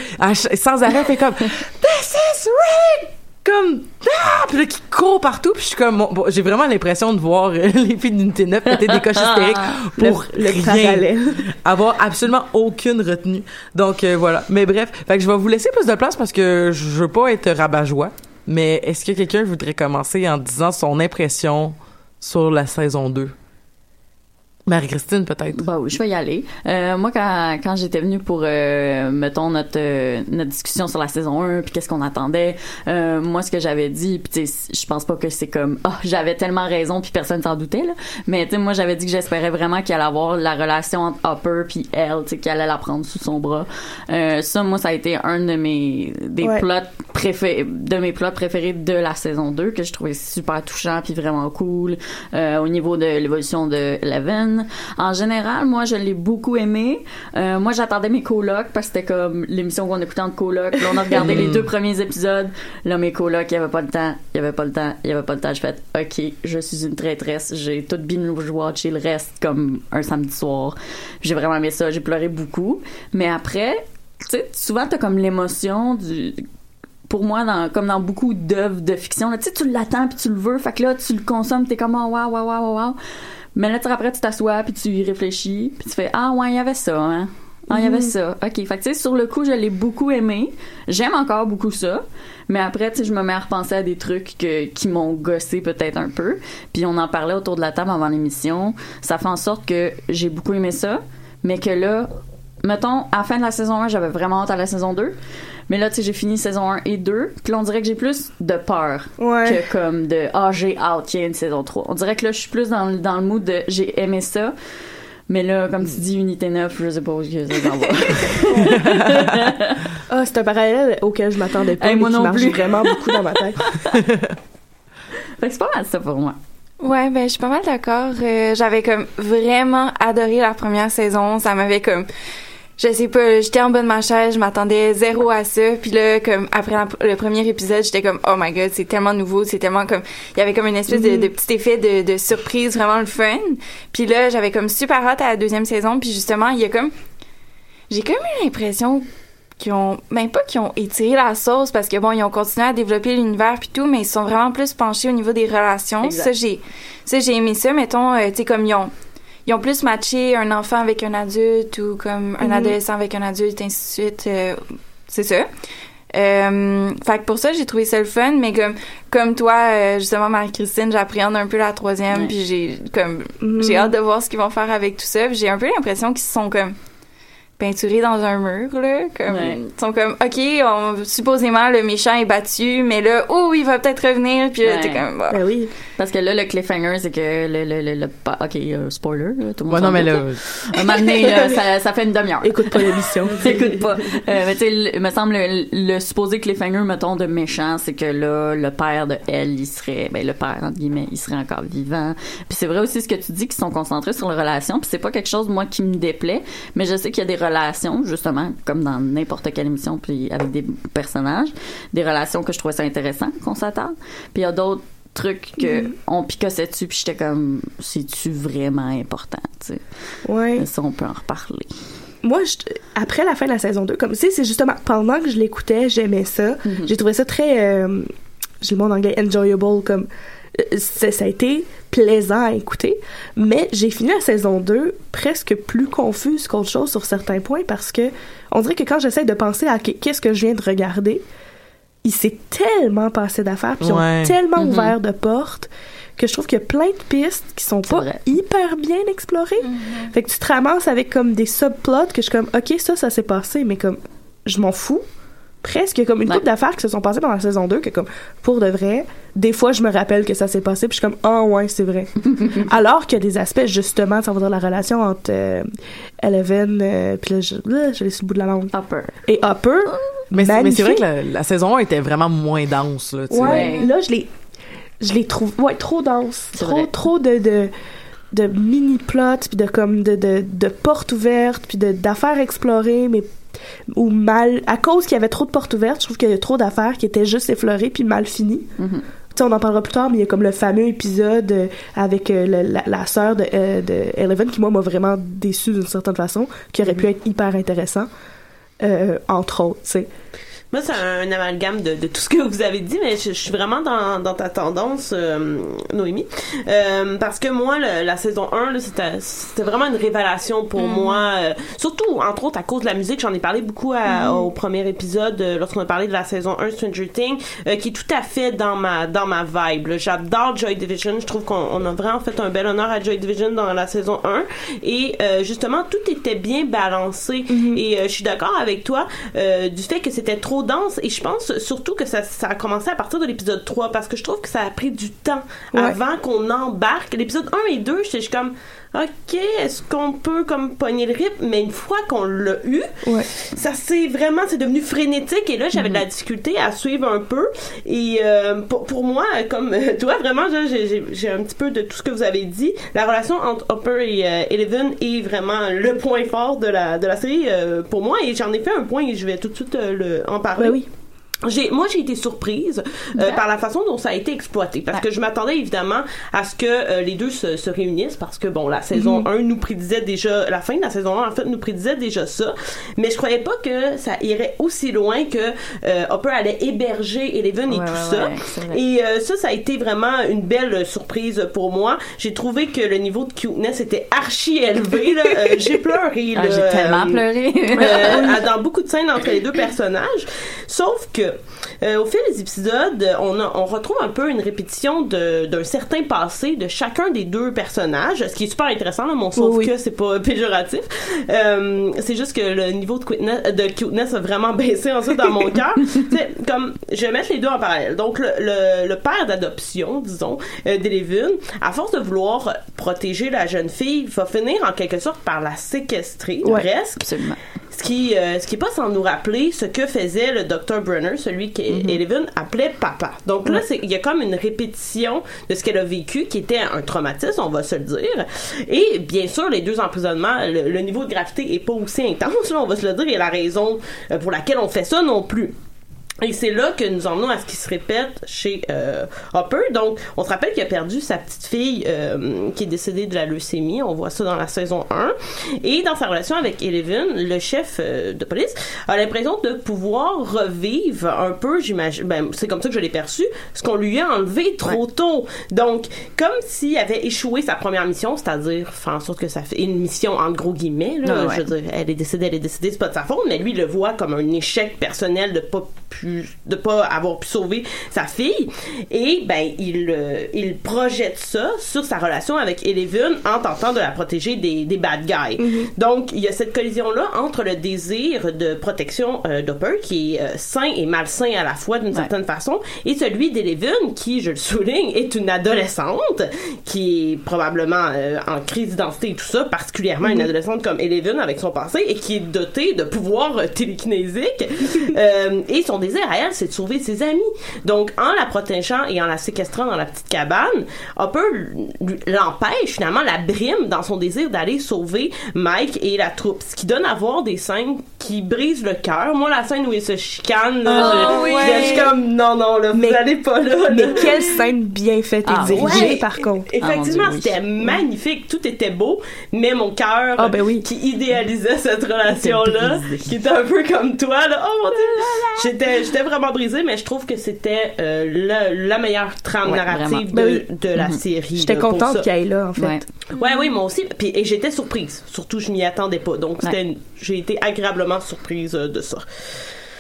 sans arrêt fait comme this is rigged comme ah! puis là qui court partout puis je suis comme bon, j'ai vraiment l'impression de voir euh, les filles d'unité 9 péter des coches hystériques pour Le- le rien parallèle. avoir absolument aucune retenue donc euh, voilà mais bref fait que je vais vous laisser plus de place parce que je veux pas être rabat-joie mais est-ce que quelqu'un voudrait commencer en disant son impression sur la saison 2 Marie-Christine peut-être Bah oui, je vais y aller. Euh, moi, quand, quand j'étais venue pour, euh, mettons, notre, euh, notre discussion sur la saison 1, puis qu'est-ce qu'on attendait, euh, moi, ce que j'avais dit, puis je pense pas que c'est comme, ah, j'avais tellement raison, puis personne s'en doutait, là. Mais tu sais, moi, j'avais dit que j'espérais vraiment qu'il allait avoir la relation entre Hopper puis elle, tu sais, qu'elle allait la prendre sous son bras. Euh, ça, moi, ça a été un de mes, des Ouais. plots préférés, de mes plots préférés de la saison 2, que je trouvais super touchant, puis vraiment cool, euh, au niveau de l'évolution de Eleven. En général, moi, je l'ai beaucoup aimé. Euh, moi, j'attendais mes colocs parce que c'était comme l'émission qu'on écoutait en coloc. Là, on a regardé les deux premiers épisodes. Là, mes colocs, il y avait pas le temps, il y avait pas le temps, il y avait pas le temps. Je fais, OK, je suis une traîtresse. J'ai tout binge watché le reste comme un samedi soir. J'ai vraiment aimé ça. J'ai pleuré beaucoup. Mais après, tu sais, souvent, t'as comme l'émotion du pour moi dans comme dans beaucoup d'œuvres de fiction là, tu sais tu l'attends puis tu le veux fait que là tu le consommes t'es comme oh, wow wow wow wow wow mais là tu après tu t'assois puis tu y réfléchis puis tu fais ah ouais il y avait ça hein. Ah il y avait Mhm. ça. Ok fait que tu sais sur le coup je l'ai beaucoup aimé. J'aime encore beaucoup ça. Mais après tu sais je me mets à repenser à des trucs que, qui m'ont gossé peut-être un peu. Puis on en parlait autour de la table avant l'émission. Ça fait en sorte que j'ai beaucoup aimé ça. Mais que là mettons, à la fin de la saison 1, j'avais vraiment hâte à la saison 2. Mais là, tu sais, j'ai fini saison 1 et 2. Puis là, on dirait que j'ai plus de peur Ouais. que comme de « Ah, j'ai hâte y une saison 3 ». On dirait que là, je suis plus dans, le- dans le mood de « J'ai aimé ça ». Mais là, comme tu dis, Unité 9, je sais pas où que ça s'en va. Ah, c'est un parallèle auquel je m'attendais pas, Hey, moi qui non marche plus. vraiment beaucoup dans ma tête. fait que c'est pas mal ça pour moi. Ouais, ben je suis pas mal d'accord. Euh, J'avais comme vraiment adoré la première saison. Ça m'avait comme je sais pas, j'étais en bas de ma chaise, je m'attendais zéro à ça. Puis là, comme après la- le premier épisode, j'étais comme oh my god, c'est tellement nouveau, c'est tellement comme il y avait comme une espèce de, Mhm. de petit effet de, de surprise vraiment le fun. Puis là, j'avais comme super hâte à la deuxième saison. Puis justement, il y a comme j'ai comme eu l'impression qu'ils ont même pas qu'ils ont étiré la sauce parce que bon ils ont continué à développer l'univers puis tout mais ils sont vraiment plus penchés au niveau des relations Exact. ça j'ai ça j'ai aimé ça mettons euh, tu sais comme ils ont ils ont plus matché un enfant avec un adulte ou comme un Mhm. adolescent avec un adulte ainsi de suite euh, c'est ça euh, fait que pour ça j'ai trouvé ça le fun mais comme comme toi, euh, justement, Marie-Christine, j'appréhende un peu la troisième, Ouais. puis j'ai comme Mhm. j'ai hâte de voir ce qu'ils vont faire avec tout ça. Puis J'ai un peu l'impression qu'ils se sont comme peinturés dans un mur là, comme Ouais. ils sont comme OK, on, supposément le méchant est battu, mais là oh, il va peut-être revenir, puis là Ouais. t'es comme bah. Ben oui. Parce que là, le cliffhanger, c'est que le, le, le, le- OK, euh, spoiler, là, tout le monde Ouais, non, mais là. Un moment donné, là, ça, ça fait une demi-heure. Écoute pas l'émission. Écoute pas. Euh, mais tu sais, me semble le, le supposé cliffhanger, mettons, de méchant, c'est que là, le père de elle, il serait, ben, le père, entre guillemets, il serait encore vivant. Puis c'est vrai aussi ce que tu dis, qu'ils sont concentrés sur les relations. Puis c'est pas quelque chose, moi, qui me déplaît. Mais je sais qu'il y a des relations, justement, comme dans n'importe quelle émission, puis avec des personnages, des relations que je trouvais ça intéressant qu'on s'attarde. Puis il y a d'autres trucs que on picossait dessus puis j'étais comme c'est-tu vraiment important tu sais? Ouais. Ça on peut en reparler moi, je- après la fin de la saison 2, comme tu sais, c'est justement pendant que je l'écoutais, j'aimais ça. J'ai trouvé ça très, euh, j'ai le mot en anglais, enjoyable, comme euh, ça a été plaisant à écouter. Mais j'ai fini la saison 2 presque plus confuse qu'autre chose sur certains points parce que on dirait que quand j'essaie de penser à qu- qu'est-ce que je viens de regarder, il s'est tellement passé d'affaires, puis ils Ouais. ont tellement Mhm. ouvert de portes que je trouve qu'il y a plein de pistes qui sont pas vrai. hyper bien explorées. Fait que tu te ramasses avec comme des subplots que je suis comme, OK, ça, ça s'est passé, mais comme, je m'en fous. Presque, comme une Ouais. couple d'affaires qui se sont passées pendant la saison 2 que comme, pour de vrai, des fois, je me rappelle que ça s'est passé, puis je suis comme, ah ouais, c'est vrai. Alors qu'il y a des aspects, justement, ça va dire la relation entre euh, Eleven, euh, puis là, je, là, je l'ai sur le bout de la langue, et Hopper. Mais, c'est- mais c'est vrai que la, la saison 1 était vraiment moins dense, là, tu sais. Ouais, là, je les, je les trouve, ouais, trop dense. Trop, vrai. trop de, de, de mini-plots, puis de, comme, de, de, de portes ouvertes, puis de, d'affaires explorées, mais, ou mal, à cause qu'il y avait trop de portes ouvertes, je trouve qu'il y a trop d'affaires qui étaient juste effleurées puis mal finies. Mhm. Tu sais, on en parlera plus tard, mais il y a comme le fameux épisode euh, avec euh, la, la sœur de, euh, de Eleven qui, moi, m'a vraiment déçu d'une certaine façon, qui aurait pu être hyper intéressant, euh, entre autres, tu sais. Moi, c'est un amalgame de, de tout ce que vous avez dit, mais je, je suis vraiment dans, dans ta tendance, euh, Noémie. Euh, parce que moi, le- la saison 1, là, c'était, c'était vraiment une révélation pour moi. euh, surtout, entre autres, à cause de la musique. J'en ai parlé beaucoup à- au premier épisode, euh, lorsqu'on a parlé de la saison 1 Stranger Things, euh, qui est tout à fait dans ma, dans ma vibe. là. J'adore Joy Division. Je trouve qu'on on a vraiment fait un bel honneur à Joy Division dans la saison 1. Et euh, justement, tout était bien balancé. Et euh, je suis d'accord avec toi euh, du fait que c'était trop dense. Et je pense surtout que ça, ça a commencé à partir de l'épisode 3 parce que je trouve que ça a pris du temps Ouais. avant qu'on embarque. L'épisode 1 et 2, j'étais juste comme... OK, est-ce qu'on peut comme pogner le rythme? Mais une fois qu'on l'a eu, Ouais. ça c'est vraiment c'est devenu frénétique et là j'avais de la difficulté à suivre un peu et euh, pour, pour moi comme toi vraiment j'ai- un petit peu de tout ce que vous avez dit la relation entre Hopper et euh, Eleven est vraiment le point fort de la de la série euh, pour moi et j'en ai fait un point et je vais tout de suite le, en parler Ouais, oui. J'ai, moi, j'ai été surprise euh, par la façon dont ça a été exploité. Parce que je m'attendais évidemment à ce que euh, les deux se, se réunissent parce que, bon, la saison 1 nous prédisait déjà, la fin de la saison 1, en fait, nous prédisait déjà ça. Mais je croyais pas que ça irait aussi loin que euh, Hopper allait héberger Eleven et Ouais, tout ouais, ça. Et euh, ça, ça a été vraiment une belle surprise pour moi. J'ai trouvé que le niveau de cuteness était archi élevé. là. Euh, j'ai pleuré. Ah, j'ai tellement pleuré euh, dans beaucoup de scènes entre les deux personnages. Sauf que, euh, au fil des épisodes, on, a- on retrouve un peu une répétition d'un certain passé de chacun des deux personnages, ce qui est super intéressant, là, mon sauf Oui, que c'est pas péjoratif. Euh, c'est juste que le niveau de cuteness, de cuteness a vraiment baissé ensuite dans mon cœur. Comme, je vais mettre les deux en parallèle. Donc, le, le, le père d'adoption, disons, euh, d'Eleven, à force de vouloir protéger la jeune fille, va finir en quelque sorte par la séquestrer, Ouais. presque. absolument Ce qui, euh, ce qui est pas sans nous rappeler ce que faisait le Dr. Brunner, celui qu'Eleven appelait papa. Donc là, il y a comme une répétition de ce qu'elle a vécu, qui était un traumatisme, on va se le dire. Et bien sûr, les deux emprisonnements, le, le niveau de gravité est pas aussi intense, là, on va se le dire, et la raison euh, pour laquelle on fait ça non plus. Et c'est là que nous emmenons à ce qui se répète chez euh, Hopper. Donc, on se rappelle qu'il a perdu sa petite fille euh, qui est décédée de la leucémie. On voit ça dans la saison 1. Et dans sa relation avec Eleven, le chef euh, de police a l'impression de pouvoir revivre un peu, j'imagine, ben, c'est comme ça que je l'ai perçu, ce qu'on lui a enlevé trop tôt. Donc, comme s'il avait échoué sa première mission, c'est-à-dire faire en sorte que ça fait une mission en gros guillemets, là, ouais. je veux dire, elle est décédée, elle est décédée, c'est pas de sa faute, mais lui il le voit comme un échec personnel de pas pu de pas avoir pu sauver sa fille. Et ben il euh, il projette ça sur sa relation avec Eleven en tentant de la protéger des, des bad guys. Donc il y a cette collision là entre le désir de protection euh, d'Hopper qui est euh, sain et malsain à la fois d'une certaine façon et celui d'Eleven qui je le souligne est une adolescente qui est probablement euh, en crise d'identité et tout ça particulièrement une adolescente comme Eleven avec son passé et qui est dotée de pouvoirs télékinésiques. Et son désir à elle c'est de sauver ses amis donc en la protégeant et en la séquestrant dans la petite cabane Hopper l'empêche finalement la brime dans son désir d'aller sauver Mike et la troupe ce qui donne à voir des scènes qui brisent le cœur moi la scène où ils se chicanent là, Oh, je, oui. je suis comme non non là, vous Mais- allez pas là, là. Mais quelle scène bien faite et Ah, dirigée, ouais. par contre. Effectivement, Ah, oui. c'était magnifique, tout était beau, mais mon cœur Ah, ben oui. qui idéalisait cette relation-là, qui était un peu comme toi, là, oh mon dieu, j'étais, j'étais vraiment brisée, mais je trouve que c'était euh, la, la meilleure trame Ouais, narrative vraiment. de, Ben de la Mhm. série. J'étais contente qu'elle est là, en fait. Ouais. Ouais, oui, moi aussi, puis et j'étais surprise, surtout je m'y attendais pas, donc j'ai été agréablement surprise euh, de ça.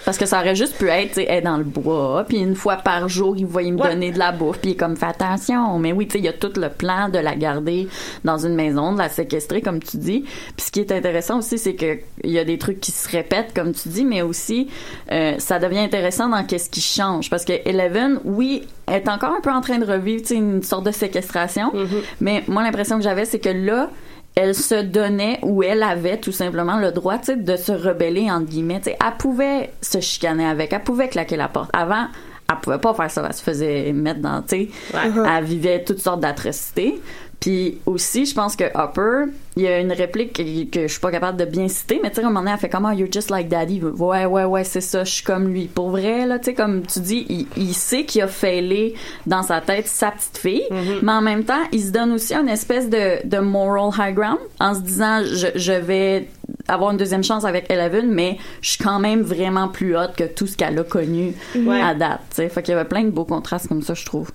Parce que ça aurait juste pu être, tu sais, elle est dans le bois, puis une fois par jour, il voyait me Ouais. donner de la bouffe, puis il est comme, fais attention. Mais oui, tu sais, il y a tout le plan de la garder dans une maison, de la séquestrer, comme tu dis. Puis ce qui est intéressant aussi, c'est que il y a des trucs qui se répètent, comme tu dis, mais aussi, euh, ça devient intéressant dans qu'est-ce qui change. Parce que Eleven, oui, est encore un peu en train de revivre, tu sais, une sorte de séquestration. Mais moi, l'impression que j'avais, c'est que là, elle se donnait ou elle avait tout simplement le droit de se rebeller entre guillemets tu sais, elle pouvait se chicaner avec elle pouvait claquer la porte. Avant elle pouvait pas faire ça elle se faisait mettre dans tu sais elle vivait toutes sortes d'atrocités. Puis aussi je pense que Hopper il y a une réplique que, que je suis pas capable de bien citer mais tu sais à un moment donné elle fait comment you're just like daddy. Ouais ouais ouais c'est ça je suis comme lui. Pour vrai là tu sais comme tu dis il, il sait qu'il a failé dans sa tête sa petite fille mais en même temps il se donne aussi une espèce de, de moral high ground en se disant je, je vais avoir une deuxième chance avec Eleven mais je suis quand même vraiment plus haute que tout ce qu'elle a connu Ouais. à date tu sais. Fait qu'il y avait plein de beaux contrastes comme ça je trouve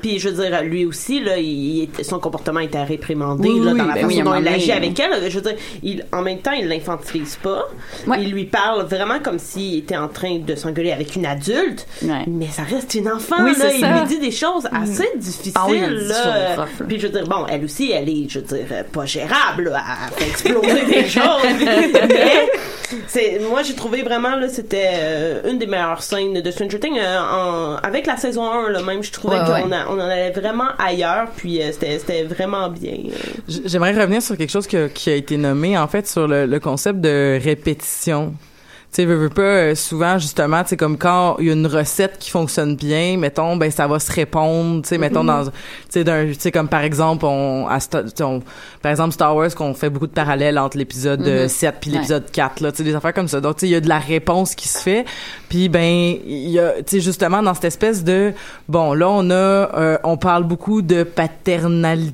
Puis je veux dire, lui aussi, là, il, son comportement était réprimandé Oui, là, oui, dans la ben façon oui, dont il agit donné, avec elle. Je veux dire, il, en même temps, il l'infantilise pas. Ouais. Il lui parle vraiment comme s'il était en train de s'engueuler avec une adulte. Ouais. Mais ça reste une enfant. Là. Il ça. lui dit des choses assez difficiles. Ah là. choses rough, là. Puis je veux dire, bon, elle aussi, elle est, je veux dire, pas gérable. là. Elle fait exploser des choses. Mais moi, j'ai trouvé vraiment, là, c'était euh, une des meilleures scènes de Stranger Things. euh, en- avec la saison 1, là, même, je trouvais Ouais, qu'on a- on en allait vraiment ailleurs. Puis euh, c'était, vraiment bien. J'aimerais revenir sur quelque chose qui a été nommé, en fait, sur le concept de répétition. Tu sais, veux, veux pas, euh, souvent, justement, tu sais, comme quand il y a une recette qui fonctionne bien, mettons, ben, ça va se répondre, tu sais, mettons, dans, tu sais, d'un, tu sais, comme par exemple, on, à on- par exemple, Star Wars, qu'on fait beaucoup de parallèles entre l'épisode euh, Mhm. 7 puis Ouais. l'épisode 4, là, tu sais, des affaires comme ça. Donc, tu sais, il y a de la réponse qui se fait, puis ben, il y a, tu sais, justement, dans cette espèce de, bon, là, on a, euh, on parle beaucoup de paternalité,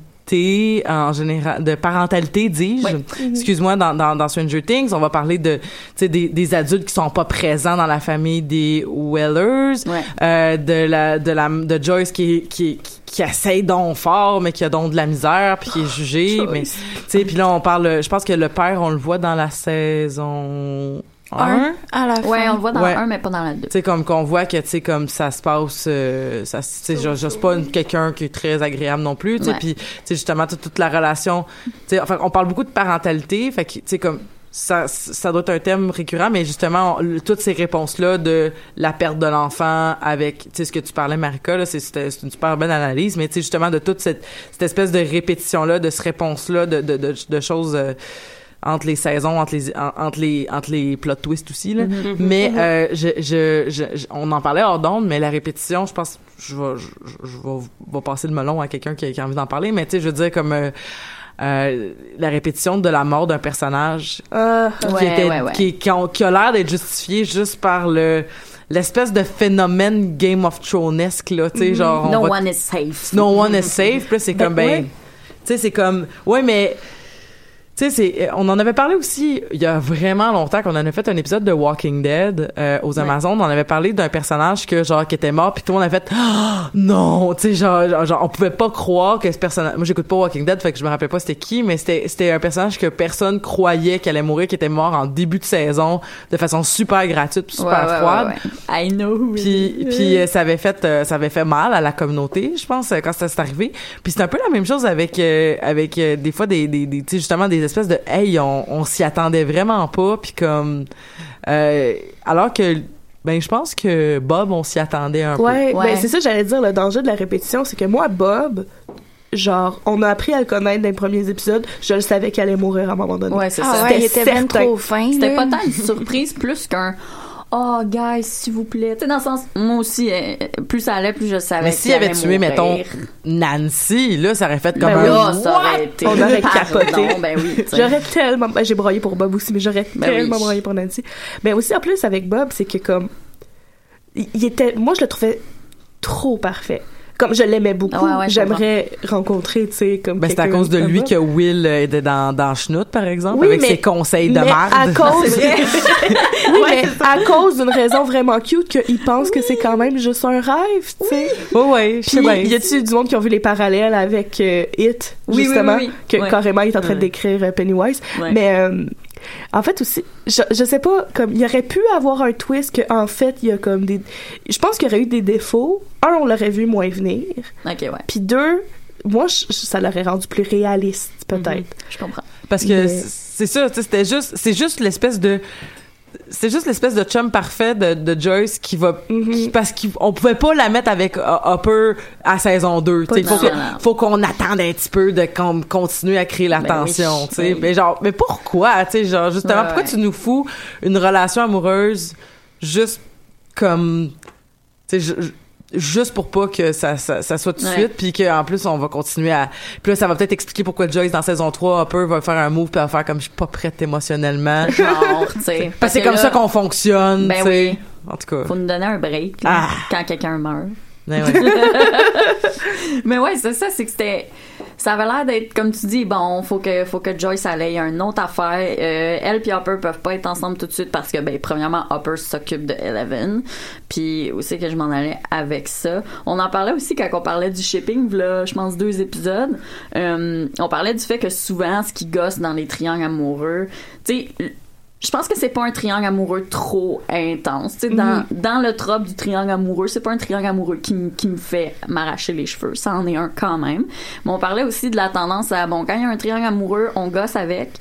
en général de parentalité dis-je. Excuse-moi dans, dans dans Stranger Things on va parler de des, des adultes qui sont pas présents dans la famille des Wellers Ouais. euh, de la de la de Joyce qui qui qui, qui essaye donc fort mais qui a donc de la misère puis qui est jugé mais tu sais puis là on parle je pense que le père on le voit dans la saison 1 Un à la fin. ouais on le voit dans Ouais. le 1 mais pas dans la 2 tu sais comme qu'on voit que tu sais comme ça se passe euh, ça tu sais je, je suis pas une- quelqu'un qui est très agréable non plus tu sais puis tu sais justement toute, toute la relation tu sais enfin on parle beaucoup de parentalité fait que tu sais comme ça, ça doit être un thème récurrent, mais justement, on- le- toutes ces réponses-là de la perte de l'enfant avec, tu sais, ce que tu parlais, Marika, là, c'est, c'était- c'est une super bonne analyse, mais tu sais, justement, de toute cette, cette espèce de répétition-là, de ce réponse-là, de, de, de, de choses euh, entre les saisons, entre les, en- entre les, entre les plot twists aussi, là. Mais, euh, je, je, je, on en parlait hors d'onde, mais la répétition, je pense, je vais, je, vais, vais passer le melon à quelqu'un qui, a- qui a envie d'en parler, mais tu sais, je veux dire, comme, euh, euh, la répétition de la mort d'un personnage Ah, qui Ouais, était ouais, ouais. qui qui, ont- qui a l'air d'être justifié juste par le l'espèce de phénomène Game of Thronesque là tu sais genre on no va- one is safe. No one is safe puis c'est comme ben tu sais c'est comme ouais mais Tu sais, c'est, on en avait parlé aussi il y a vraiment longtemps qu'on en a fait un épisode de Walking Dead euh, aux Amazones. On avait parlé d'un personnage que genre qui était mort puis tout le monde avait fait Ah, non, tu sais genre, genre genre, on pouvait pas croire que ce personnage. Moi j'écoute pas Walking Dead, fait que je me rappelais pas c'était qui, mais c'était c'était un personnage que personne croyait qu'elle allait mourir, qui était mort en début de saison de façon super gratuite, super Ouais, ouais, froide. ouais, ouais. I know. Puis, puis euh, ça avait fait euh, ça avait fait mal à la communauté, je pense, euh, quand ça s'est arrivé. Puis c'est un peu la même chose avec euh, avec euh, des fois des des, des tu sais justement des espèces de hey on on s'y attendait vraiment pas puis comme euh, alors que ben je pense que Bob on s'y attendait un Ouais, Ouais. ben c'est ça j'allais dire. Le danger de la répétition, c'est que moi, Bob, genre, on a appris à le connaître dans les premiers épisodes. Je le savais qu'elle allait mourir à un moment donné. Ouais, c'est Ah ça. ouais, il C'était était même trop fin. C'était pas tant une surprise plus qu'un Oh, guys, s'il vous plaît. Tu sais, dans le sens, moi aussi, euh, plus ça allait, plus je savais. Mais s'il avait tué, mourir. mettons, Nancy, là, ça aurait fait comme Ben un... oui. Là, ça aurait été. On aurait capoté. Ben oui. J'aurais tellement. Ben, j'ai broyé pour Bob aussi, mais j'aurais Ben tellement oui. broyé pour Nancy. Mais aussi, en plus, avec Bob, c'est que comme. Il était. Moi, je le trouvais trop parfait. Comme je l'aimais beaucoup, Ouais, ouais, je j'aimerais rencontrer, tu sais, comme. Ben, c'est à cause de lui que Will était dans, dans Schnout, par exemple, Oui, avec mais- ses conseils de mais marde. à cause oui Ouais, mais à cause d'une raison vraiment cute qu'il pense que c'est quand même juste un rêve tu sais Ouais, ouais, je sais bien. y a-tu du monde qui ont vu les parallèles avec euh, It Oui, oui, justement oui, oui. que Ouais. carrément il est en train décrire euh, Pennywise? Ouais. mais euh, en fait aussi je, je sais pas comme il y aurait pu avoir un twist que en fait il y a comme des je pense qu'il y aurait eu des défauts un on l'aurait vu moins venir Ok, ouais. puis deux moi je- je- ça l'aurait rendu plus réaliste peut-être Je comprends. Parce que Mais- c'est ça, tu sais, c'était juste, c'est juste l'espèce de, c'est juste l'espèce de chum parfait de, de Joyce qui va, Mhm. qui- parce qu'on pouvait pas la mettre avec uh, Hopper à saison 2. Pas tu sais. du faut, qu'on attende un petit peu de qu'on continuer à créer la Ben tension, oui. Mais genre, mais pourquoi, tu genre, justement, Ouais, pourquoi ouais. tu nous fous une relation amoureuse juste comme, tu sais, juste pour pas que ça, ça, ça soit tout de Ouais. suite, puis qu'en plus, on va continuer à... Puis là, ça va peut-être expliquer pourquoi Joyce, dans saison 3, Hopper va faire un move, puis elle va faire comme « je suis pas prête émotionnellement ». Genre, tu sais. Parce que c'est comme là, ça qu'on fonctionne, Ben tu sais. oui. En tout cas. Faut nous donner un break là, Ah. quand quelqu'un meurt. Ben ouais. Mais ouais, c'est ça, c'est que c'était. Ça avait l'air d'être, comme tu dis, bon, faut que, faut que Joyce elle ait une autre affaire. Euh, elle puis Hopper peuvent pas être ensemble tout de suite parce que, ben, premièrement, Hopper s'occupe de Eleven. Puis aussi que je m'en allais avec ça? On en parlait aussi quand on parlait du shipping, là, je pense deux épisodes. Euh, on parlait du fait que souvent, ce qui gosse dans les triangles amoureux, tu sais, je pense que c'est pas un triangle amoureux trop intense. Tu sais, dans, dans le trope du triangle amoureux, c'est pas un triangle amoureux qui, qui me fait m'arracher les cheveux. Ça en est un quand même. Mais on parlait aussi de la tendance à, bon, quand il y a un triangle amoureux, on gosse avec.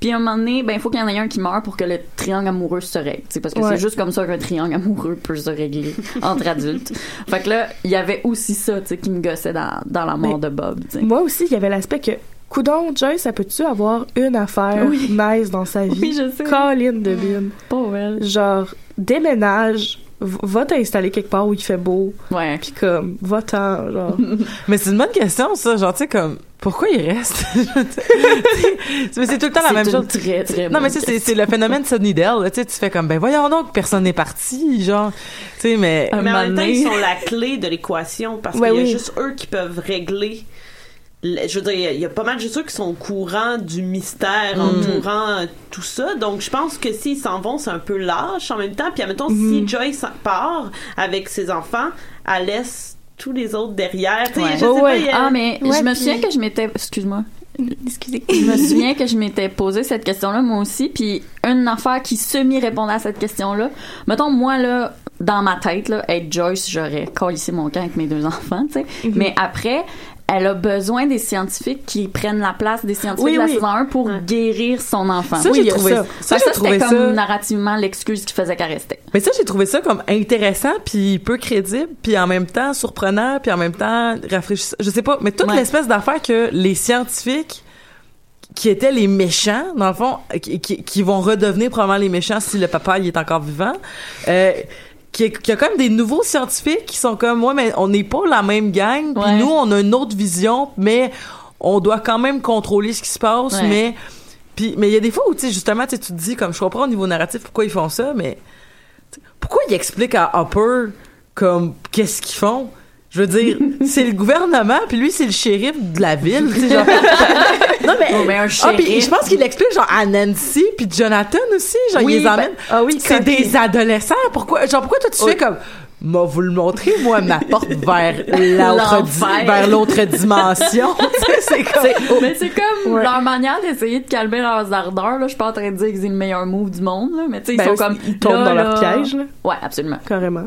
Puis à un moment donné, ben, il faut qu'il y en ait un qui meurt pour que le triangle amoureux se règle. Parce que Ouais. c'est juste comme ça qu'un triangle amoureux peut se régler entre adultes. Fait que là, il y avait aussi ça, tu sais, qui me gossait dans, dans la mort Mais- de Bob. Moi aussi, il y avait l'aspect que, coudon, Joyce, ça peut-tu avoir une affaire Oui. nice dans sa vie? Oui, je sais. De Bin. Pauvre elle. Genre, déménage, va t'installer quelque part où il fait beau, Ouais. puis comme, va-t'en, genre. mais c'est une bonne question, ça. Genre, tu sais, comme, pourquoi il reste? mais c'est tout le temps la même une chose. très, très Non, mais c'est le phénomène Sunnydale. là. Tu sais, tu fais comme, ben voyons donc, personne n'est parti, genre. Tu sais, mais... Un Mais en même temps, ils sont la clé de l'équation parce Ouais, qu'il y a oui. juste eux qui peuvent régler. Je veux dire, il y a- pas mal de ceux qui sont au courant du mystère entourant euh, tout ça. Donc, je pense que s'ils s'en vont, c'est un peu lâche en même temps. Puis, admettons, si Joyce part avec ses enfants, elle laisse tous les autres derrière. Tu sais, Ouais. je sais Ouais, pas, ouais. a- Ah, mais Ouais, je me puis- souviens que je m'étais. Excuse-moi. Excusez. Je me souviens que je m'étais posé cette question-là, moi aussi. Puis une affaire qui semi-répondait à cette question-là. Mettons, moi, là, dans ma tête, là, être Joyce, j'aurais collissé mon camp avec mes deux enfants, tu sais. Mais après, elle a besoin des scientifiques qui prennent la place des scientifiques Oui, de la oui. saison 1 pour guérir son enfant. Ça, Oui, j'ai trouvé ça. ça, j'ai trouvé c'était ça- comme narrativement l'excuse qui faisait qu'elle restait. Mais ça, j'ai trouvé ça comme intéressant, puis peu crédible, puis en même temps surprenant, puis en même temps rafraîchissant. Je sais pas, mais toute Ouais. l'espèce d'affaire que les scientifiques qui étaient les méchants, dans le fond, qui, qui, qui vont redevenir probablement les méchants si le papa il est encore vivant, euh, qui, qui a comme des nouveaux scientifiques qui sont comme, ouais, mais on n'est pas la même gang, puis Ouais. nous, on a une autre vision, mais on doit quand même contrôler ce qui se passe, Ouais. mais... Puis, mais il y a des fois où, tu sais, justement, tu sais, tu te dis, comme, je comprends au niveau narratif pourquoi ils font ça, mais pourquoi ils expliquent à Hopper comme qu'est-ce qu'ils font? Je veux dire, c'est le gouvernement, puis lui, c'est le shérif de la ville. tu sais, genre. non, mais. Oh, mais un Ah, puis je pense qu'il explique, genre, à Nancy, puis Jonathan aussi. Genre, Oui, ils les ben- emmène. ah oui, c'est des il- adolescents. Pourquoi, genre, pourquoi toi, tu fais comme. M'a vous le montrer, moi, ma porte vers l'autre, di- L'enfer. vers l'autre dimension. C'est comme. Mais c'est comme Ouais. leur manière d'essayer de calmer leurs ardeurs. Là. Je suis pas en train de dire que c'est le meilleur move du monde, là, mais tu sais, ils Ben, sont comme. ils tombent là, dans leur là. piège, là, Ouais, absolument. carrément.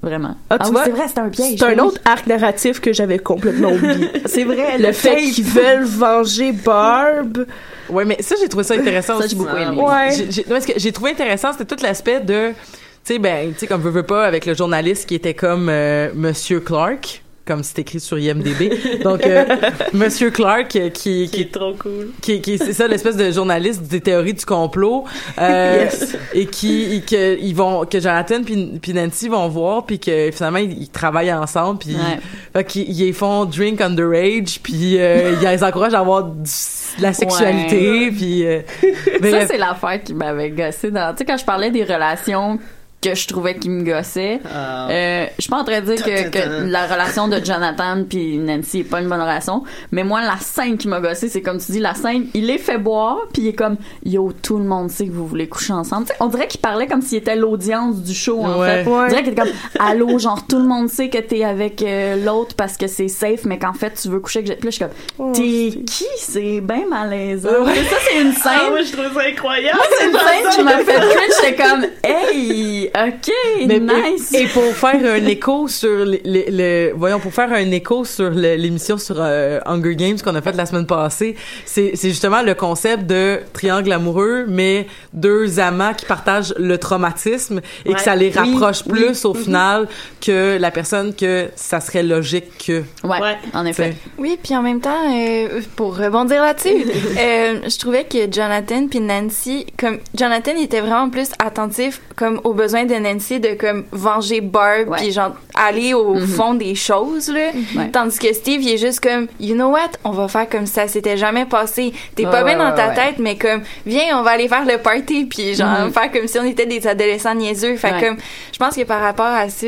Vraiment. Ah, tu oui, vois, c'est vrai, c'est un piège. C'est un oui. autre arc narratif que j'avais complètement oublié. C'est vrai, le fait qu'ils veulent venger Barb. Ouais, mais ça, j'ai trouvé ça intéressant Ça, aussi. j'ai beaucoup aimé. Ouais. Non, que j'ai trouvé intéressant, c'était tout l'aspect de, tu sais, ben, tu sais, comme veut, veut pas, avec le journaliste qui était comme euh, Monsieur Clark, comme c'est écrit sur IMDb. Donc, euh, Monsieur Clark, euh, qui, qui, trop cool. qui, qui c'est ça l'espèce de journaliste des théories du complot euh, Yes. et qui que ils vont que Jonathan puis puis Nancy vont voir puis que finalement ils, ils travaillent ensemble puis Ouais. fait qu'ils ils font drink underage puis euh, ils les encouragent à avoir du- de la sexualité puis Ça, c'est l'affaire qui m'avait gossé dans. Tu sais, quand je parlais des relations que je trouvais qui me gossaient, euh, je suis pas en train de dire que, que la relation de Jonathan puis Nancy est pas une bonne relation, mais moi, la scène qui m'a gossé, c'est comme tu dis, la scène, il les fait boire, puis il est comme, yo, tout le monde sait que vous voulez coucher ensemble. Tu sais, on dirait qu'il parlait comme s'il était l'audience du show, en Ouais. fait. Ouais. On dirait qu'il était comme, allô, genre, tout le monde sait que t'es avec euh, l'autre parce que c'est safe, mais qu'en fait, tu veux coucher avec... Puis là, je suis comme, Oh, t'es qui? C'est bien malaisant. Ça, c'est une scène Ah, moi, je trouve ça incroyable. c'est une scène qui m'a fait cringe. J'étais comme, hey, ok, Mais- nice. Et, et pour faire un écho sur les- voyons pour faire un écho sur le- l'émission sur euh, Hunger Games qu'on a faite la semaine passée, c'est c'est justement le concept de triangle amoureux mais deux amants qui partagent le traumatisme et que ça les rapproche oui. plus au final que la personne que ça serait logique que ouais, Ouais. en effet. Oui, puis en même temps, euh, pour rebondir là-dessus, euh, je trouvais que Jonathan puis Nancy, comme Jonathan il était vraiment plus attentif comme aux besoins de Nancy de comme venger Barb puis genre aller au Mhm. fond des choses là, Ouais. tandis que Steve il est juste comme you know what, on va faire comme ça, c'était jamais passé. T'es Ouais, pas bien dans ouais, ta ouais. tête, mais comme viens, on va aller faire le party puis genre Mhm. faire comme si on était des adolescents niaiseux. Fait Ouais. comme je pense que par rapport à ça,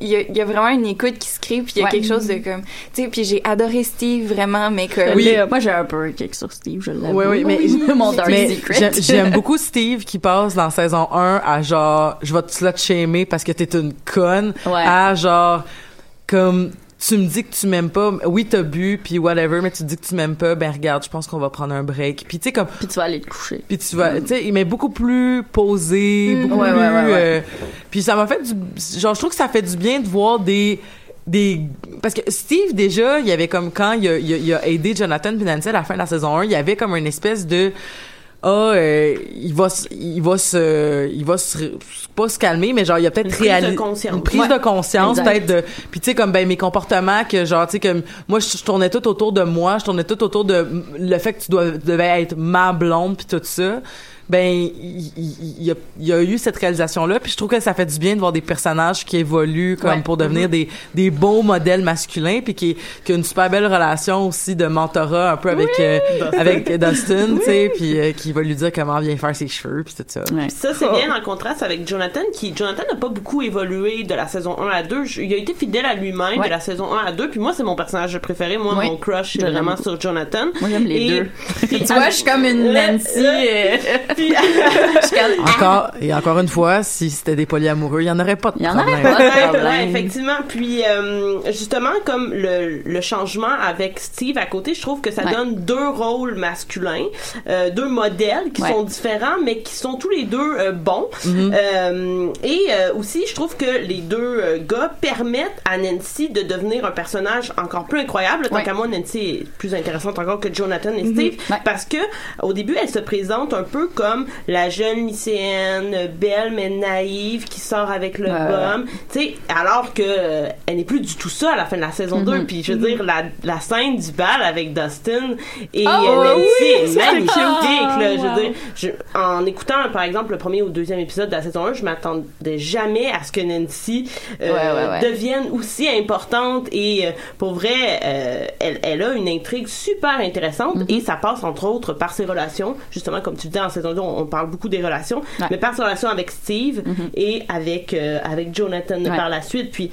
il y a, il y a vraiment une écoute qui se crée puis il y a Ouais. quelque chose de comme tu sais puis j'ai adoré Steve vraiment mais comme Oui. Moi, j'ai un peu un kick sur Steve, je l'avoue. Oui, oui, mais, mon dark mais secret. j'aime- j'aime beaucoup Steve qui passe dans saison 1 à genre, je vais te slut shamer parce que t'es une conne, Ouais. à genre, comme, tu me dis que tu m'aimes pas, oui, t'as bu, puis whatever, mais tu dis que tu m'aimes pas, ben regarde, je pense qu'on va prendre un break. Puis tu sais, comme, Puis tu vas aller te coucher. puis tu vas, tu sais, beaucoup plus posé, beaucoup Mm. Ouais, plus. ouais, ouais, ouais. euh, puis ça m'a fait du, genre, je trouve que ça fait du bien de voir des des parce que Steve déjà il y avait comme quand il a, il a, il a aidé Jonathan puis Nancy à la fin de la saison 1 il y avait comme une espèce de ah euh, il va il va se il va se pas se calmer mais genre il y a peut-être Une prise de réalisé conscience. une prise de conscience peut-être de puis tu sais comme ben mes comportements que genre tu sais comme moi je, je tournais tout autour de moi je tournais tout autour de le fait que tu dois devais être ma blonde puis tout ça ben il, y a, il y a eu cette réalisation là puis je trouve que ça fait du bien de voir des personnages qui évoluent comme Ouais. pour devenir des des beaux modèles masculins puis qui qui a une super belle relation aussi de mentorat un peu avec euh, avec Dustin tu sais puis euh, qui va lui dire comment bien faire ses cheveux puis tout ça Ouais. Ça, c'est bien en contraste avec Jonathan, qui, Jonathan n'a pas beaucoup évolué de la saison 1 à 2. Je- il a été fidèle à lui-même Ouais. de la saison 1 à 2. Puis moi, c'est mon personnage préféré. Moi, mon crush, c'est vraiment sur Jonathan. Moi, j'aime les Et- deux. Puis- tu vois, je suis comme une Nancy. le- euh, Puis- encore et encore une fois si c'était des polyamoureux il y en aurait pas de Il y en aurait pas. Ouais, problème. ouais, effectivement. Puis euh, justement, comme le, le changement avec Steve à côté, je trouve que ça Ouais. donne deux rôles masculins, euh, deux modèles qui Ouais. sont différents, mais qui sont tous les deux euh, bons. Euh, et euh, aussi, je trouve que les deux gars permettent à Nancy de devenir un personnage encore plus incroyable. Tant Ouais. qu'à moi, Nancy est plus intéressante encore que Jonathan et Steve, Ouais. parce que au début, elle se présente un peu comme la jeune lycéenne, belle mais naïve, qui sort avec le bum. Tu sais, alors que elle n'est plus du tout ça à la fin de la saison 2. Puis je veux dire, la, la scène du bal avec Dustin et Oh, Nancy oui, est ça, Je veux dire, je- en écoutant par exemple le premier ou deuxième épisode de la saison 1, je m'attendais jamais à ce que Nancy euh, Ouais, ouais, ouais. devienne aussi importante et euh, pour vrai, euh, elle, elle a une intrigue super intéressante Mm-hmm. et ça passe entre autres par ses relations. Justement, comme tu disais en saison 2, on, on parle beaucoup des relations. Mm-hmm. mais par ses relations avec Steve et avec avec Jonathan par la suite. Puis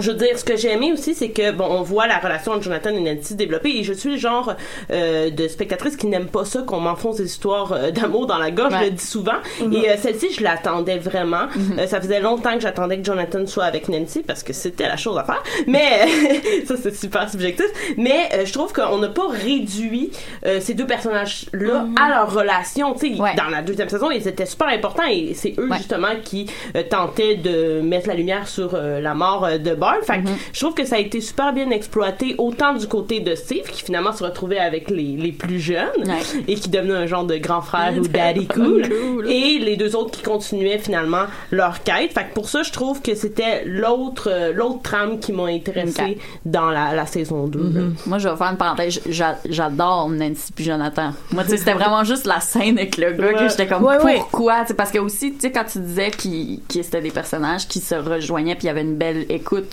je veux dire, ce que j'ai aimé aussi, c'est que bon, on voit la relation entre Jonathan et Nancy développer. Et je suis le genre euh, de spectatrice qui n'aime pas ça qu'on m'enfonce des histoires euh, d'amour dans la gorge. Je le dis souvent. Mhm. Et euh, celle-ci, je l'attendais vraiment. Euh, ça faisait longtemps que j'attendais que Jonathan soit avec Nancy parce que c'était la chose à faire. Mais ça, c'est super subjectif. Mais euh, je trouve qu'on n'a pas réduit euh, ces deux personnages-là à leur relation. Tu sais, Ouais. dans la deuxième saison, ils étaient super importants et c'est eux Ouais. justement qui tentaient de mettre la lumière sur la mort de Fait que je trouve que ça a été super bien exploité autant du côté de Steve qui finalement se retrouvait avec les, les plus jeunes Ouais. et qui devenait un genre de grand frère ou daddy cool et les deux autres qui continuaient finalement leur quête. Fait que pour ça, je trouve que c'était l'autre euh, l'autre trame qui m'a intéressée dans la, la saison 2. là. Moi, je vais faire une parenthèse. J'a- J'adore Nancy puis Jonathan. Moi, tu sais, c'était vraiment juste la scène avec le gars que j'étais comme Ouais, pourquoi? Parce que aussi, tu sais, quand tu disais qu'ils qu'ils étaient des personnages qui se rejoignaient puis il y avait une belle écoute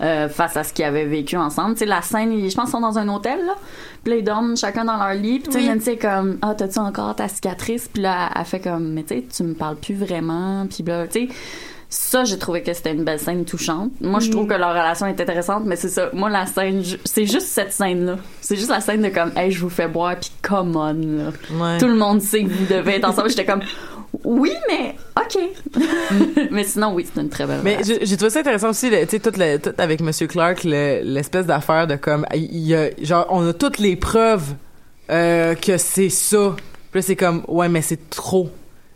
euh, face à ce qu'ils avaient vécu ensemble. Tu sais, la scène, ils- je pense, qu'ils sont dans un hôtel là. Puis là, ils dorment chacun dans leur lit. Puis tu sais, est comme ah t'as-tu encore ta cicatrice Puis là, elle fait comme mais tu sais, tu me parles plus vraiment. Puis là, tu sais. Ça, j'ai trouvé que c'était une belle scène touchante. Moi, je trouve que leur relation est intéressante, mais c'est ça. Moi, la scène, c'est juste cette scène-là. C'est juste la scène de comme, hey, je vous fais boire, puis come on, là. Ouais. Tout le monde sait que vous devez être ensemble. J'étais comme, oui, mais ok. mais sinon, oui, c'est une très belle Mais j'ai trouvé ça intéressant aussi, tu sais, tout, avec Monsieur Clark, le- l'espèce d'affaire de comme, il y a, genre, on a toutes les preuves euh, que c'est ça. Puis là, c'est comme, ouais, mais c'est trop.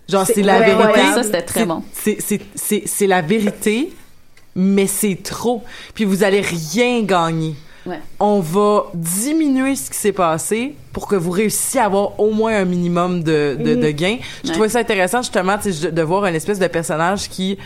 Genre, c'est la ouais, vérité. ouais, ça, c'était très C'est- bon. C'est, c'est, c'est, c'est la vérité, mais c'est trop. Puis vous allez rien gagner. Ouais. On va diminuer ce qui s'est passé pour que vous réussissiez à avoir au moins un minimum de, de, de gains. Je Ouais. trouvais ça intéressant justement de voir une espèce de personnage qui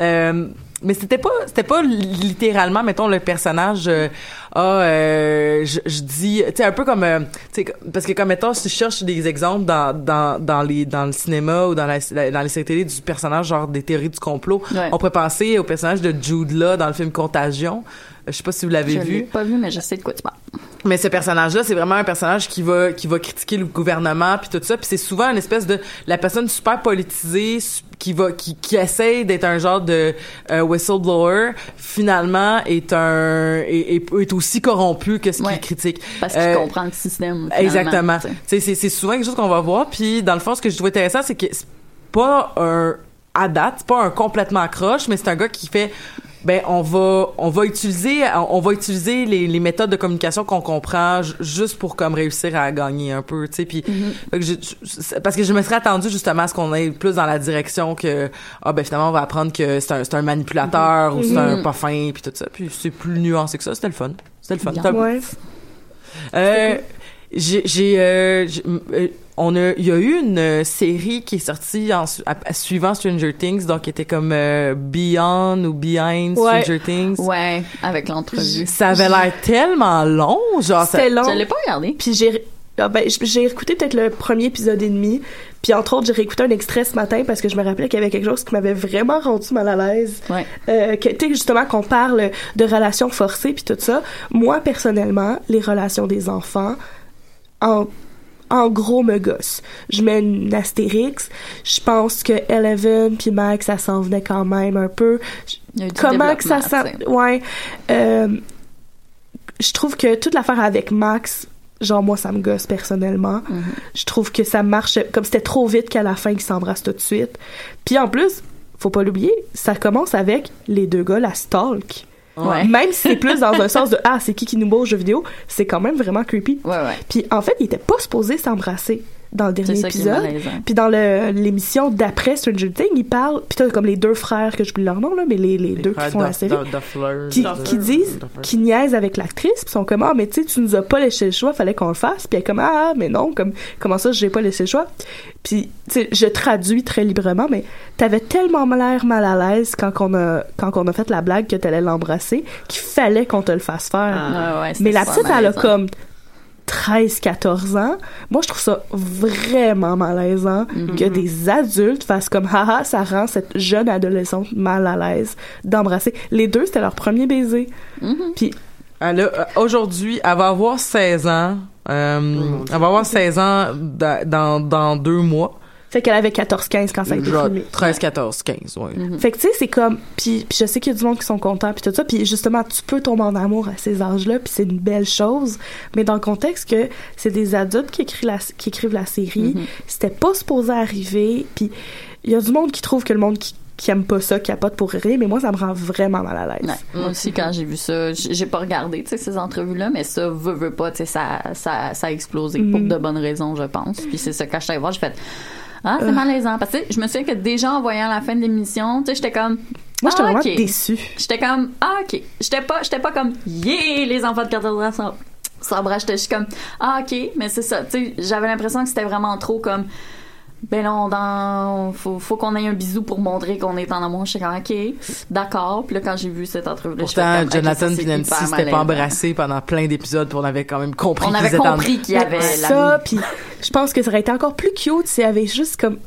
euh, mais c'était pas c'était pas littéralement mettons le personnage euh, ah euh, je, je dis tu sais un peu comme euh, tu sais parce que comme mettons si je cherche des exemples dans dans dans les dans le cinéma ou dans la, dans les séries télé du personnage genre des théories du complot Ouais. on pourrait penser au personnage de Jude Law dans le film Contagion Euh, je sais pas si vous l'avez Je vu l'ai pas vu, mais je sais de quoi tu parles. mais ce personnage-là, c'est vraiment un personnage qui va qui va critiquer le gouvernement puis tout ça, puis c'est souvent une espèce de la personne super politisée qui va qui qui essaye d'être un genre de euh, whistleblower, finalement est un est, est, aussi corrompu que ce qu'il critique. Parce qu'il Euh, comprend le système. Exactement. c'est c'est souvent quelque chose qu'on va voir, puis dans le fond, ce que je trouve intéressant, c'est que c'est pas un à date, c'est pas un complètement croche, mais c'est un gars qui fait ben on va on va utiliser on va utiliser les, les méthodes de communication qu'on comprend ju- juste pour comme réussir à gagner un peu tu sais puis je- parce que je me serais attendu justement à ce qu'on aille plus dans la direction que ah ben finalement on va apprendre que c'est un c'est un manipulateur ou c'est un pas fin puis tout ça. Puis c'est plus nuancé que ça. C'était le fun. C'était le fun. Ouais. euh, j'ai, j'ai, euh, j'ai- euh, on a, il y a eu une euh, série qui est sortie en, su- à- à- suivant Stranger Things, donc qui était comme euh, Beyond ou Behind Ouais. Stranger Things. Ouais, avec l'entrevue. Ça avait l'air tellement long, genre ça, C'était long. Je l'ai pas regardé. Puis j'ai ah ben, j'ai écouté peut-être le premier épisode et demi. Puis entre autres, j'ai réécouté un extrait ce matin parce que je me rappelais qu'il y avait quelque chose qui m'avait vraiment rendu mal à l'aise. Ouais. Euh, que, tu sais, justement, qu'on parle de relations forcées puis tout ça. Moi, personnellement, les relations des enfants, en, en gros, me gosse. Je mets une astérix. Je pense que Eleven puis Max, ça s'en venait quand même un peu. Comment que ça sais. Ouais. Euh, je trouve que toute l'affaire avec Max, genre moi ça me gosse personnellement. Mm-hmm. Je trouve que ça marche comme c'était trop vite qu'à la fin ils s'embrassent tout de suite. Puis en plus, faut pas l'oublier, ça commence avec les deux gars la stalk. Ouais. Même si c'est plus dans un sens de ah c'est qui qui nous bat aux jeux vidéo, c'est quand même vraiment creepy. Ouais, ouais. Puis en fait, ils étaient pas supposés s'embrasser dans le dernier épisode. Puis dans le- l'émission d'après Stranger Things, ils parlent puis t'as comme les deux frères que j'oublie leur nom là, mais les, les, deux qui font la série qui, qui disent qui niaisent avec l'actrice puis sont comme ah mais tu sais tu nous as pas laissé le choix fallait qu'on le fasse puis elle est comme ah mais non comme comment ça j'ai pas laissé le choix? Puis tu sais je traduis très librement mais t'avais tellement l'air mal à l'aise quand on a quand on a fait la blague que t'allais l'embrasser qu'il fallait qu'on te le fasse faire. Ouais, ouais, mais la petite elle a comme 13 14 ans moi je trouve ça vraiment malaisant Mm-hmm. que des adultes fassent comme haha ça rend cette jeune adolescente mal à l'aise d'embrasser les deux c'était leur premier baiser Mm-hmm. puis euh, aujourd'hui, elle va avoir 16 ans. Euh, elle va avoir 16 ans da- dans, dans deux mois. Fait qu'elle avait 14-15 quand ça a été filmé. 13, 14, 15, ouais. Mhm. Fait que tu sais, c'est comme puis, puis je sais qu'il y a du monde qui sont contents puis tout ça puis justement tu peux tomber en amour à ces âges-là puis c'est une belle chose mais dans le contexte que c'est des adultes qui écrivent la qui écrivent la série, Mhm. c'était pas supposé arriver puis il y a du monde qui trouve que le monde qui qui aime pas ça, qui capote pour rire, mais moi ça me rend vraiment mal à l'aise. Ouais. Moi aussi, quand j'ai vu ça, j'ai pas regardé, ces entrevues-là, mais ça, veut, veut pas, tu sais, ça, ça, ça a explosé pour Mhm. de bonnes raisons, je pense. Puis c'est ça, quand je suis allée voir, j'ai fait, ah, c'est Euh. malaisant. Parce que, je me souviens que déjà en voyant la fin de l'émission, tu sais, j'étais comme, Moi j'étais ah, vraiment ok. déçue. J'étais comme, ah, ok. J'étais pas, j'étais pas comme, yeah, les enfants de 14 ans sont, s'embrassent. J'étais juste comme, ah, ok. Mais c'est ça, tu sais, j'avais l'impression que c'était vraiment trop comme, ben non, dans, faut, faut qu'on ait un bisou pour montrer qu'on est en amour. J'étais comme, ok, d'accord. Puis là, quand j'ai vu cette entrevue Pourtant, Jonathan et Nancy s'étaient pas embrassés pendant plein d'épisodes, puis on avait quand même compris On avait étaient en- compris qu'il y avait ça, puis je pense que ça aurait été encore plus cute s'il y avait juste comme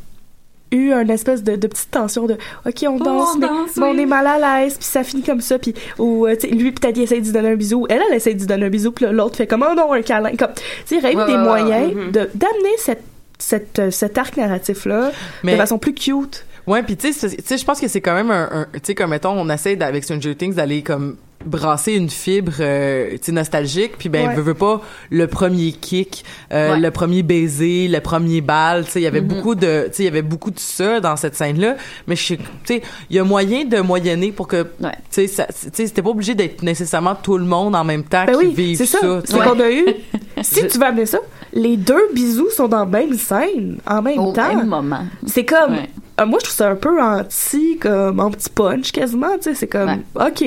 eu une espèce de, de petite tension de ok on danse on mais, danse, mais on oui. est mal à l'aise puis ça finit comme ça puis ou euh, lui peut-être il essaie de lui donner un bisou elle elle essaie de lui donner un bisou puis l'autre fait comme oh non un câlin comme tu sais il y aurait eu des moyens mhm. de d'amener cette cette euh, cet arc narratif là Mais- de façon plus cute Ouais, puis tu sais, je pense que c'est quand même un, un- tu sais, comme mettons, on essaie avec Stranger Things d'aller comme brasser une fibre, euh, tu sais, nostalgique, puis ben, Ouais. veut, veut pas le premier kick, euh, Ouais. le premier baiser, le premier bal, tu sais, il y avait Mhm. beaucoup de, tu sais, il y avait beaucoup de ça dans cette scène-là, mais je sais, tu sais, il y a moyen de moyenner pour que, Ouais. tu sais, ça- tu sais, c'était pas obligé d'être nécessairement tout le monde en même temps ben qui oui vive c'est ça, c'est qu'on a eu si tu veux amener ça les deux bisous sont dans la même scène en même Au temps même moment. C'est comme. Ouais. euh, moi, je trouve ça un peu anti, comme anti-punch quasiment, tu sais. C'est comme, OK.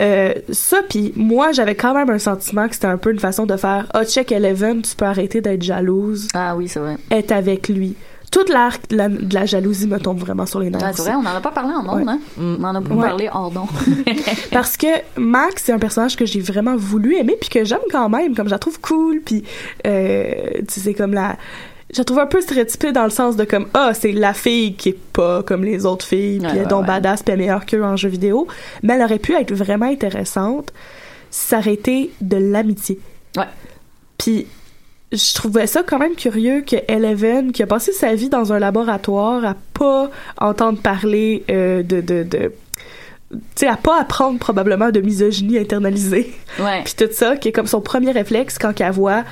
Euh, ça, puis moi, j'avais quand même un sentiment que c'était un peu une façon de faire Ah, check Eleven, tu peux arrêter d'être jalouse, Ah oui, c'est vrai. être avec lui. Toute l'arc de la, de la jalousie me tombe vraiment sur les nerfs. Ah, c'est vrai, on n'en a pas parlé en ondes, Ouais. hein? On en a beaucoup Ouais. parlé hors d'ondes. Parce que Max, c'est un personnage que j'ai vraiment voulu aimer, puis que j'aime quand même, comme je la trouve cool, puis euh, tu sais, comme la... Je la trouve un peu stéréotypée dans le sens de comme, ah, c'est la fille qui est pas comme les autres filles, puis Ouais, elle est donc ouais. badass, puis elle est meilleure qu'eux en jeu vidéo. Mais elle aurait pu être vraiment intéressante si ça aurait été de l'amitié. Ouais. Puis je trouvais ça quand même curieux que Eleven, qui a passé sa vie dans un laboratoire, à pas entendre parler euh, de... de, de tu sais, à pas apprendre probablement de misogynie internalisée. Ouais. Puis tout ça, qui est comme son premier réflexe quand elle voit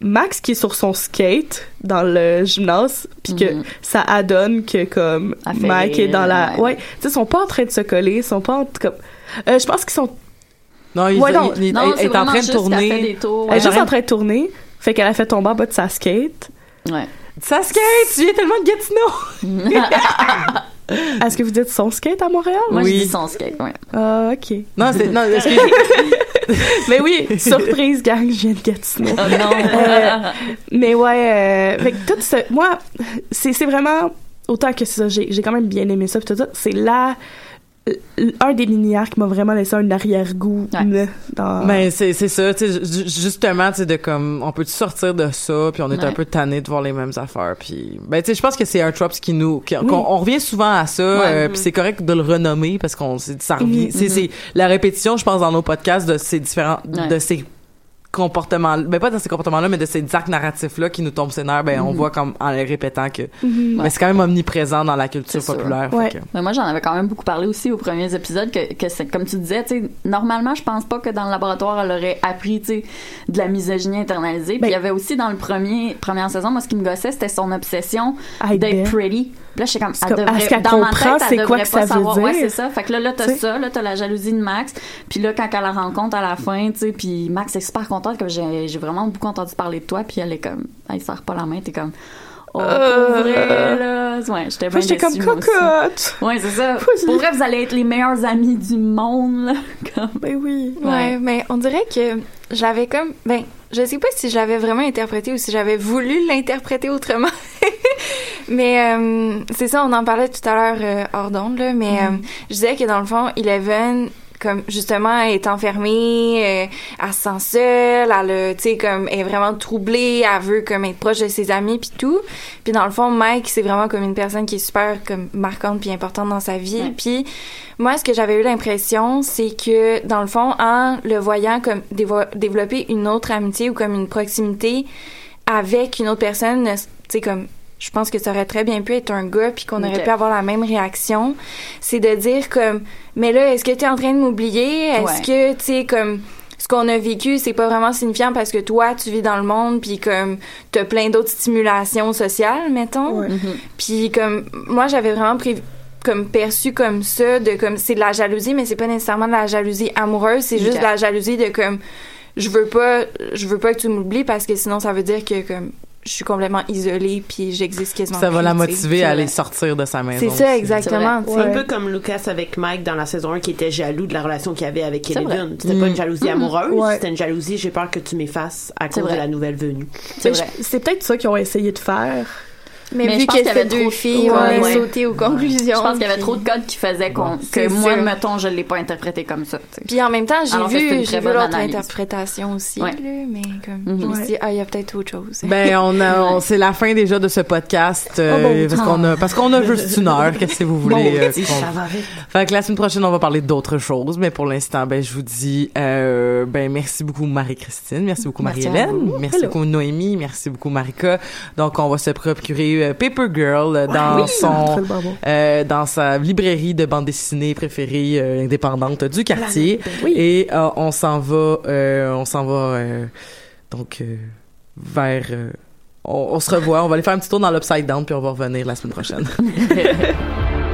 Max qui est sur son skate dans le gymnase, puis que Mhm. ça adonne que comme Mike est dans la... Ouais, tu sais, ils sont pas en train de se coller, ils sont pas en... comme... Euh, je pense qu'ils sont... Non, il, Ouais, non. il- il- Non, c'est est en vraiment train de qu'elle tourner. des tours. Elle est juste en train de tourner, fait qu'elle a fait tomber en bas de sa skate. Ouais. Ça skate, tu viens tellement de Gatineau! Est-ce que vous dites son skate à Montréal? Moi, Oui. je dis son skate, ouais. Ah, ok. Non, c'est, non, Mais oui, surprise, gang, je viens de Gatineau. Oh non! Euh, mais ouais, euh, fait que tout ce, moi, c'est c'est vraiment autant que ça, j'ai j'ai quand même bien aimé ça pis tout ça. C'est là un des mini-arcs m'a vraiment laissé un arrière-goût Ouais. là, dans. Ben c'est c'est ça, tu justement, tu sais de comme on peut sortir de ça, puis on est Ouais. un peu tanné de voir les mêmes affaires, puis ben tu sais je pense que c'est un trope qui nous qui- Oui. on revient souvent à ça, Ouais. euh, puis c'est correct de le renommer parce qu'on c'est ça revient, Mhm. c'est c'est la répétition, je pense dans nos podcasts de ces différents Ouais. de ces comportements ben pas dans ces comportements là mais de ces arcs narratifs là qui nous tombent ses nerfs ben on Mhm. voit comme en les répétant que Mhm. ben, c'est quand même omniprésent dans la culture populaire fait Ouais. que- Mais moi, j'en avais quand même beaucoup parlé aussi aux premiers épisodes que, que c'est, comme tu disais, tu sais, normalement, je pense pas que dans le laboratoire, elle aurait appris, tu sais, de la misogynie internalisée. Puis Ben- il y avait aussi dans le premier, première saison, moi, ce qui me gossait, c'était son obsession d'être pretty. Puis là, je suis comme, C'est elle devrait, est-ce qu'elle dans ma comprend tête, c'est elle quoi devrait que pas ça veut savoir. Ouais, c'est ça. Fait que là, là, t'as ça, là, t'as la jalousie de Max. Puis là, quand elle la rencontre à la fin, tu sais, puis Max est super contente, comme j'ai, j'ai vraiment beaucoup entendu parler de toi, puis elle est comme, elle serre pas la main, t'es comme, oh, Euh. pour vrai, là. Ouais, j'étais bien j'étais comme cocotte. Ouais, c'est ça. Vas-y. Pour vrai, vous allez être les meilleurs amis du monde, là. Comme... Ben oui. Ouais, mais on dirait que j'avais comme ben je sais pas si je l'avais vraiment interprété ou si j'avais voulu l'interpréter autrement. mais euh, c'est ça, on en parlait tout à l'heure euh, hors d'onde là, mais euh, je disais que dans le fond, Eleven comme justement elle est enfermée, euh, elle se sent seule, elle tu sais comme elle est vraiment troublée, elle veut comme être proche de ses amis puis tout. Puis dans le fond, Mike c'est vraiment comme une personne qui est super comme marquante puis importante dans sa vie. Ouais. Puis moi, ce que j'avais eu l'impression, c'est que dans le fond, en le voyant comme développer une autre amitié ou comme une proximité avec une autre personne, tu sais comme je pense que ça aurait très bien pu être un gars puis qu'on aurait pu avoir la même réaction, c'est de dire comme mais là est-ce que tu es en train de m'oublier? Est-ce Ouais. que tu sais comme ce qu'on a vécu, c'est pas vraiment signifiant parce que toi tu vis dans le monde puis comme t'as plein d'autres stimulations sociales, mettons. Ouais. Puis comme moi j'avais vraiment pris comme perçu comme ça de comme c'est de la jalousie mais c'est pas nécessairement de la jalousie amoureuse, c'est juste de la jalousie de comme je veux pas je veux pas que tu m'oublies parce que sinon ça veut dire que comme je suis complètement isolée puis j'existe quasiment Ça va plus, la motiver c'est à aller sortir de sa maison. C'est ça exactement, Ouais. sais. Un peu comme Lucas avec Mike dans la saison 1 qui était jaloux de la relation qu'il avait avec C'est. Eleven. C'était pas Mm. une jalousie amoureuse, Ouais. c'était une jalousie j'ai peur que tu m'effaces à C'est cause de la nouvelle venue. C'est C'est peut-être ça qu'ils ont essayé de faire. Mais, Mais vu qu'il y avait deux filles, Ouais, on a ouais. sauté aux conclusions. Je pense qu'il y avait trop de codes qui faisaient qu'on, que C'est moi, ça. mettons, je l'ai pas interprété comme ça. Puis en même temps, j'ai vu, j'ai vu l'autre interprétation aussi, Ouais. là, mais comme Mhm. je me suis dit, ah, il y a peut-être autre chose. Ben on a, on- c'est la fin déjà de ce podcast euh, Oh bon parce qu'on a parce qu'on a juste une heure. Qu'est-ce que vous voulez euh, Ça va vite. Fait que la semaine prochaine on va parler d'autres choses, mais pour l'instant ben je vous dis euh, ben merci beaucoup Marie-Christine, merci beaucoup Marie-Hélène, merci beaucoup Noémie, merci beaucoup Marika. Donc on va se procurer euh, Paper Girl euh, dans Oui, son euh, dans sa librairie de bande dessinée préférée euh, indépendante du quartier. Oui. et euh, on s'en va euh, on s'en va euh, donc euh, vers euh, on, on se revoit. On va aller faire un petit tour dans l'upside down puis on va revenir la semaine prochaine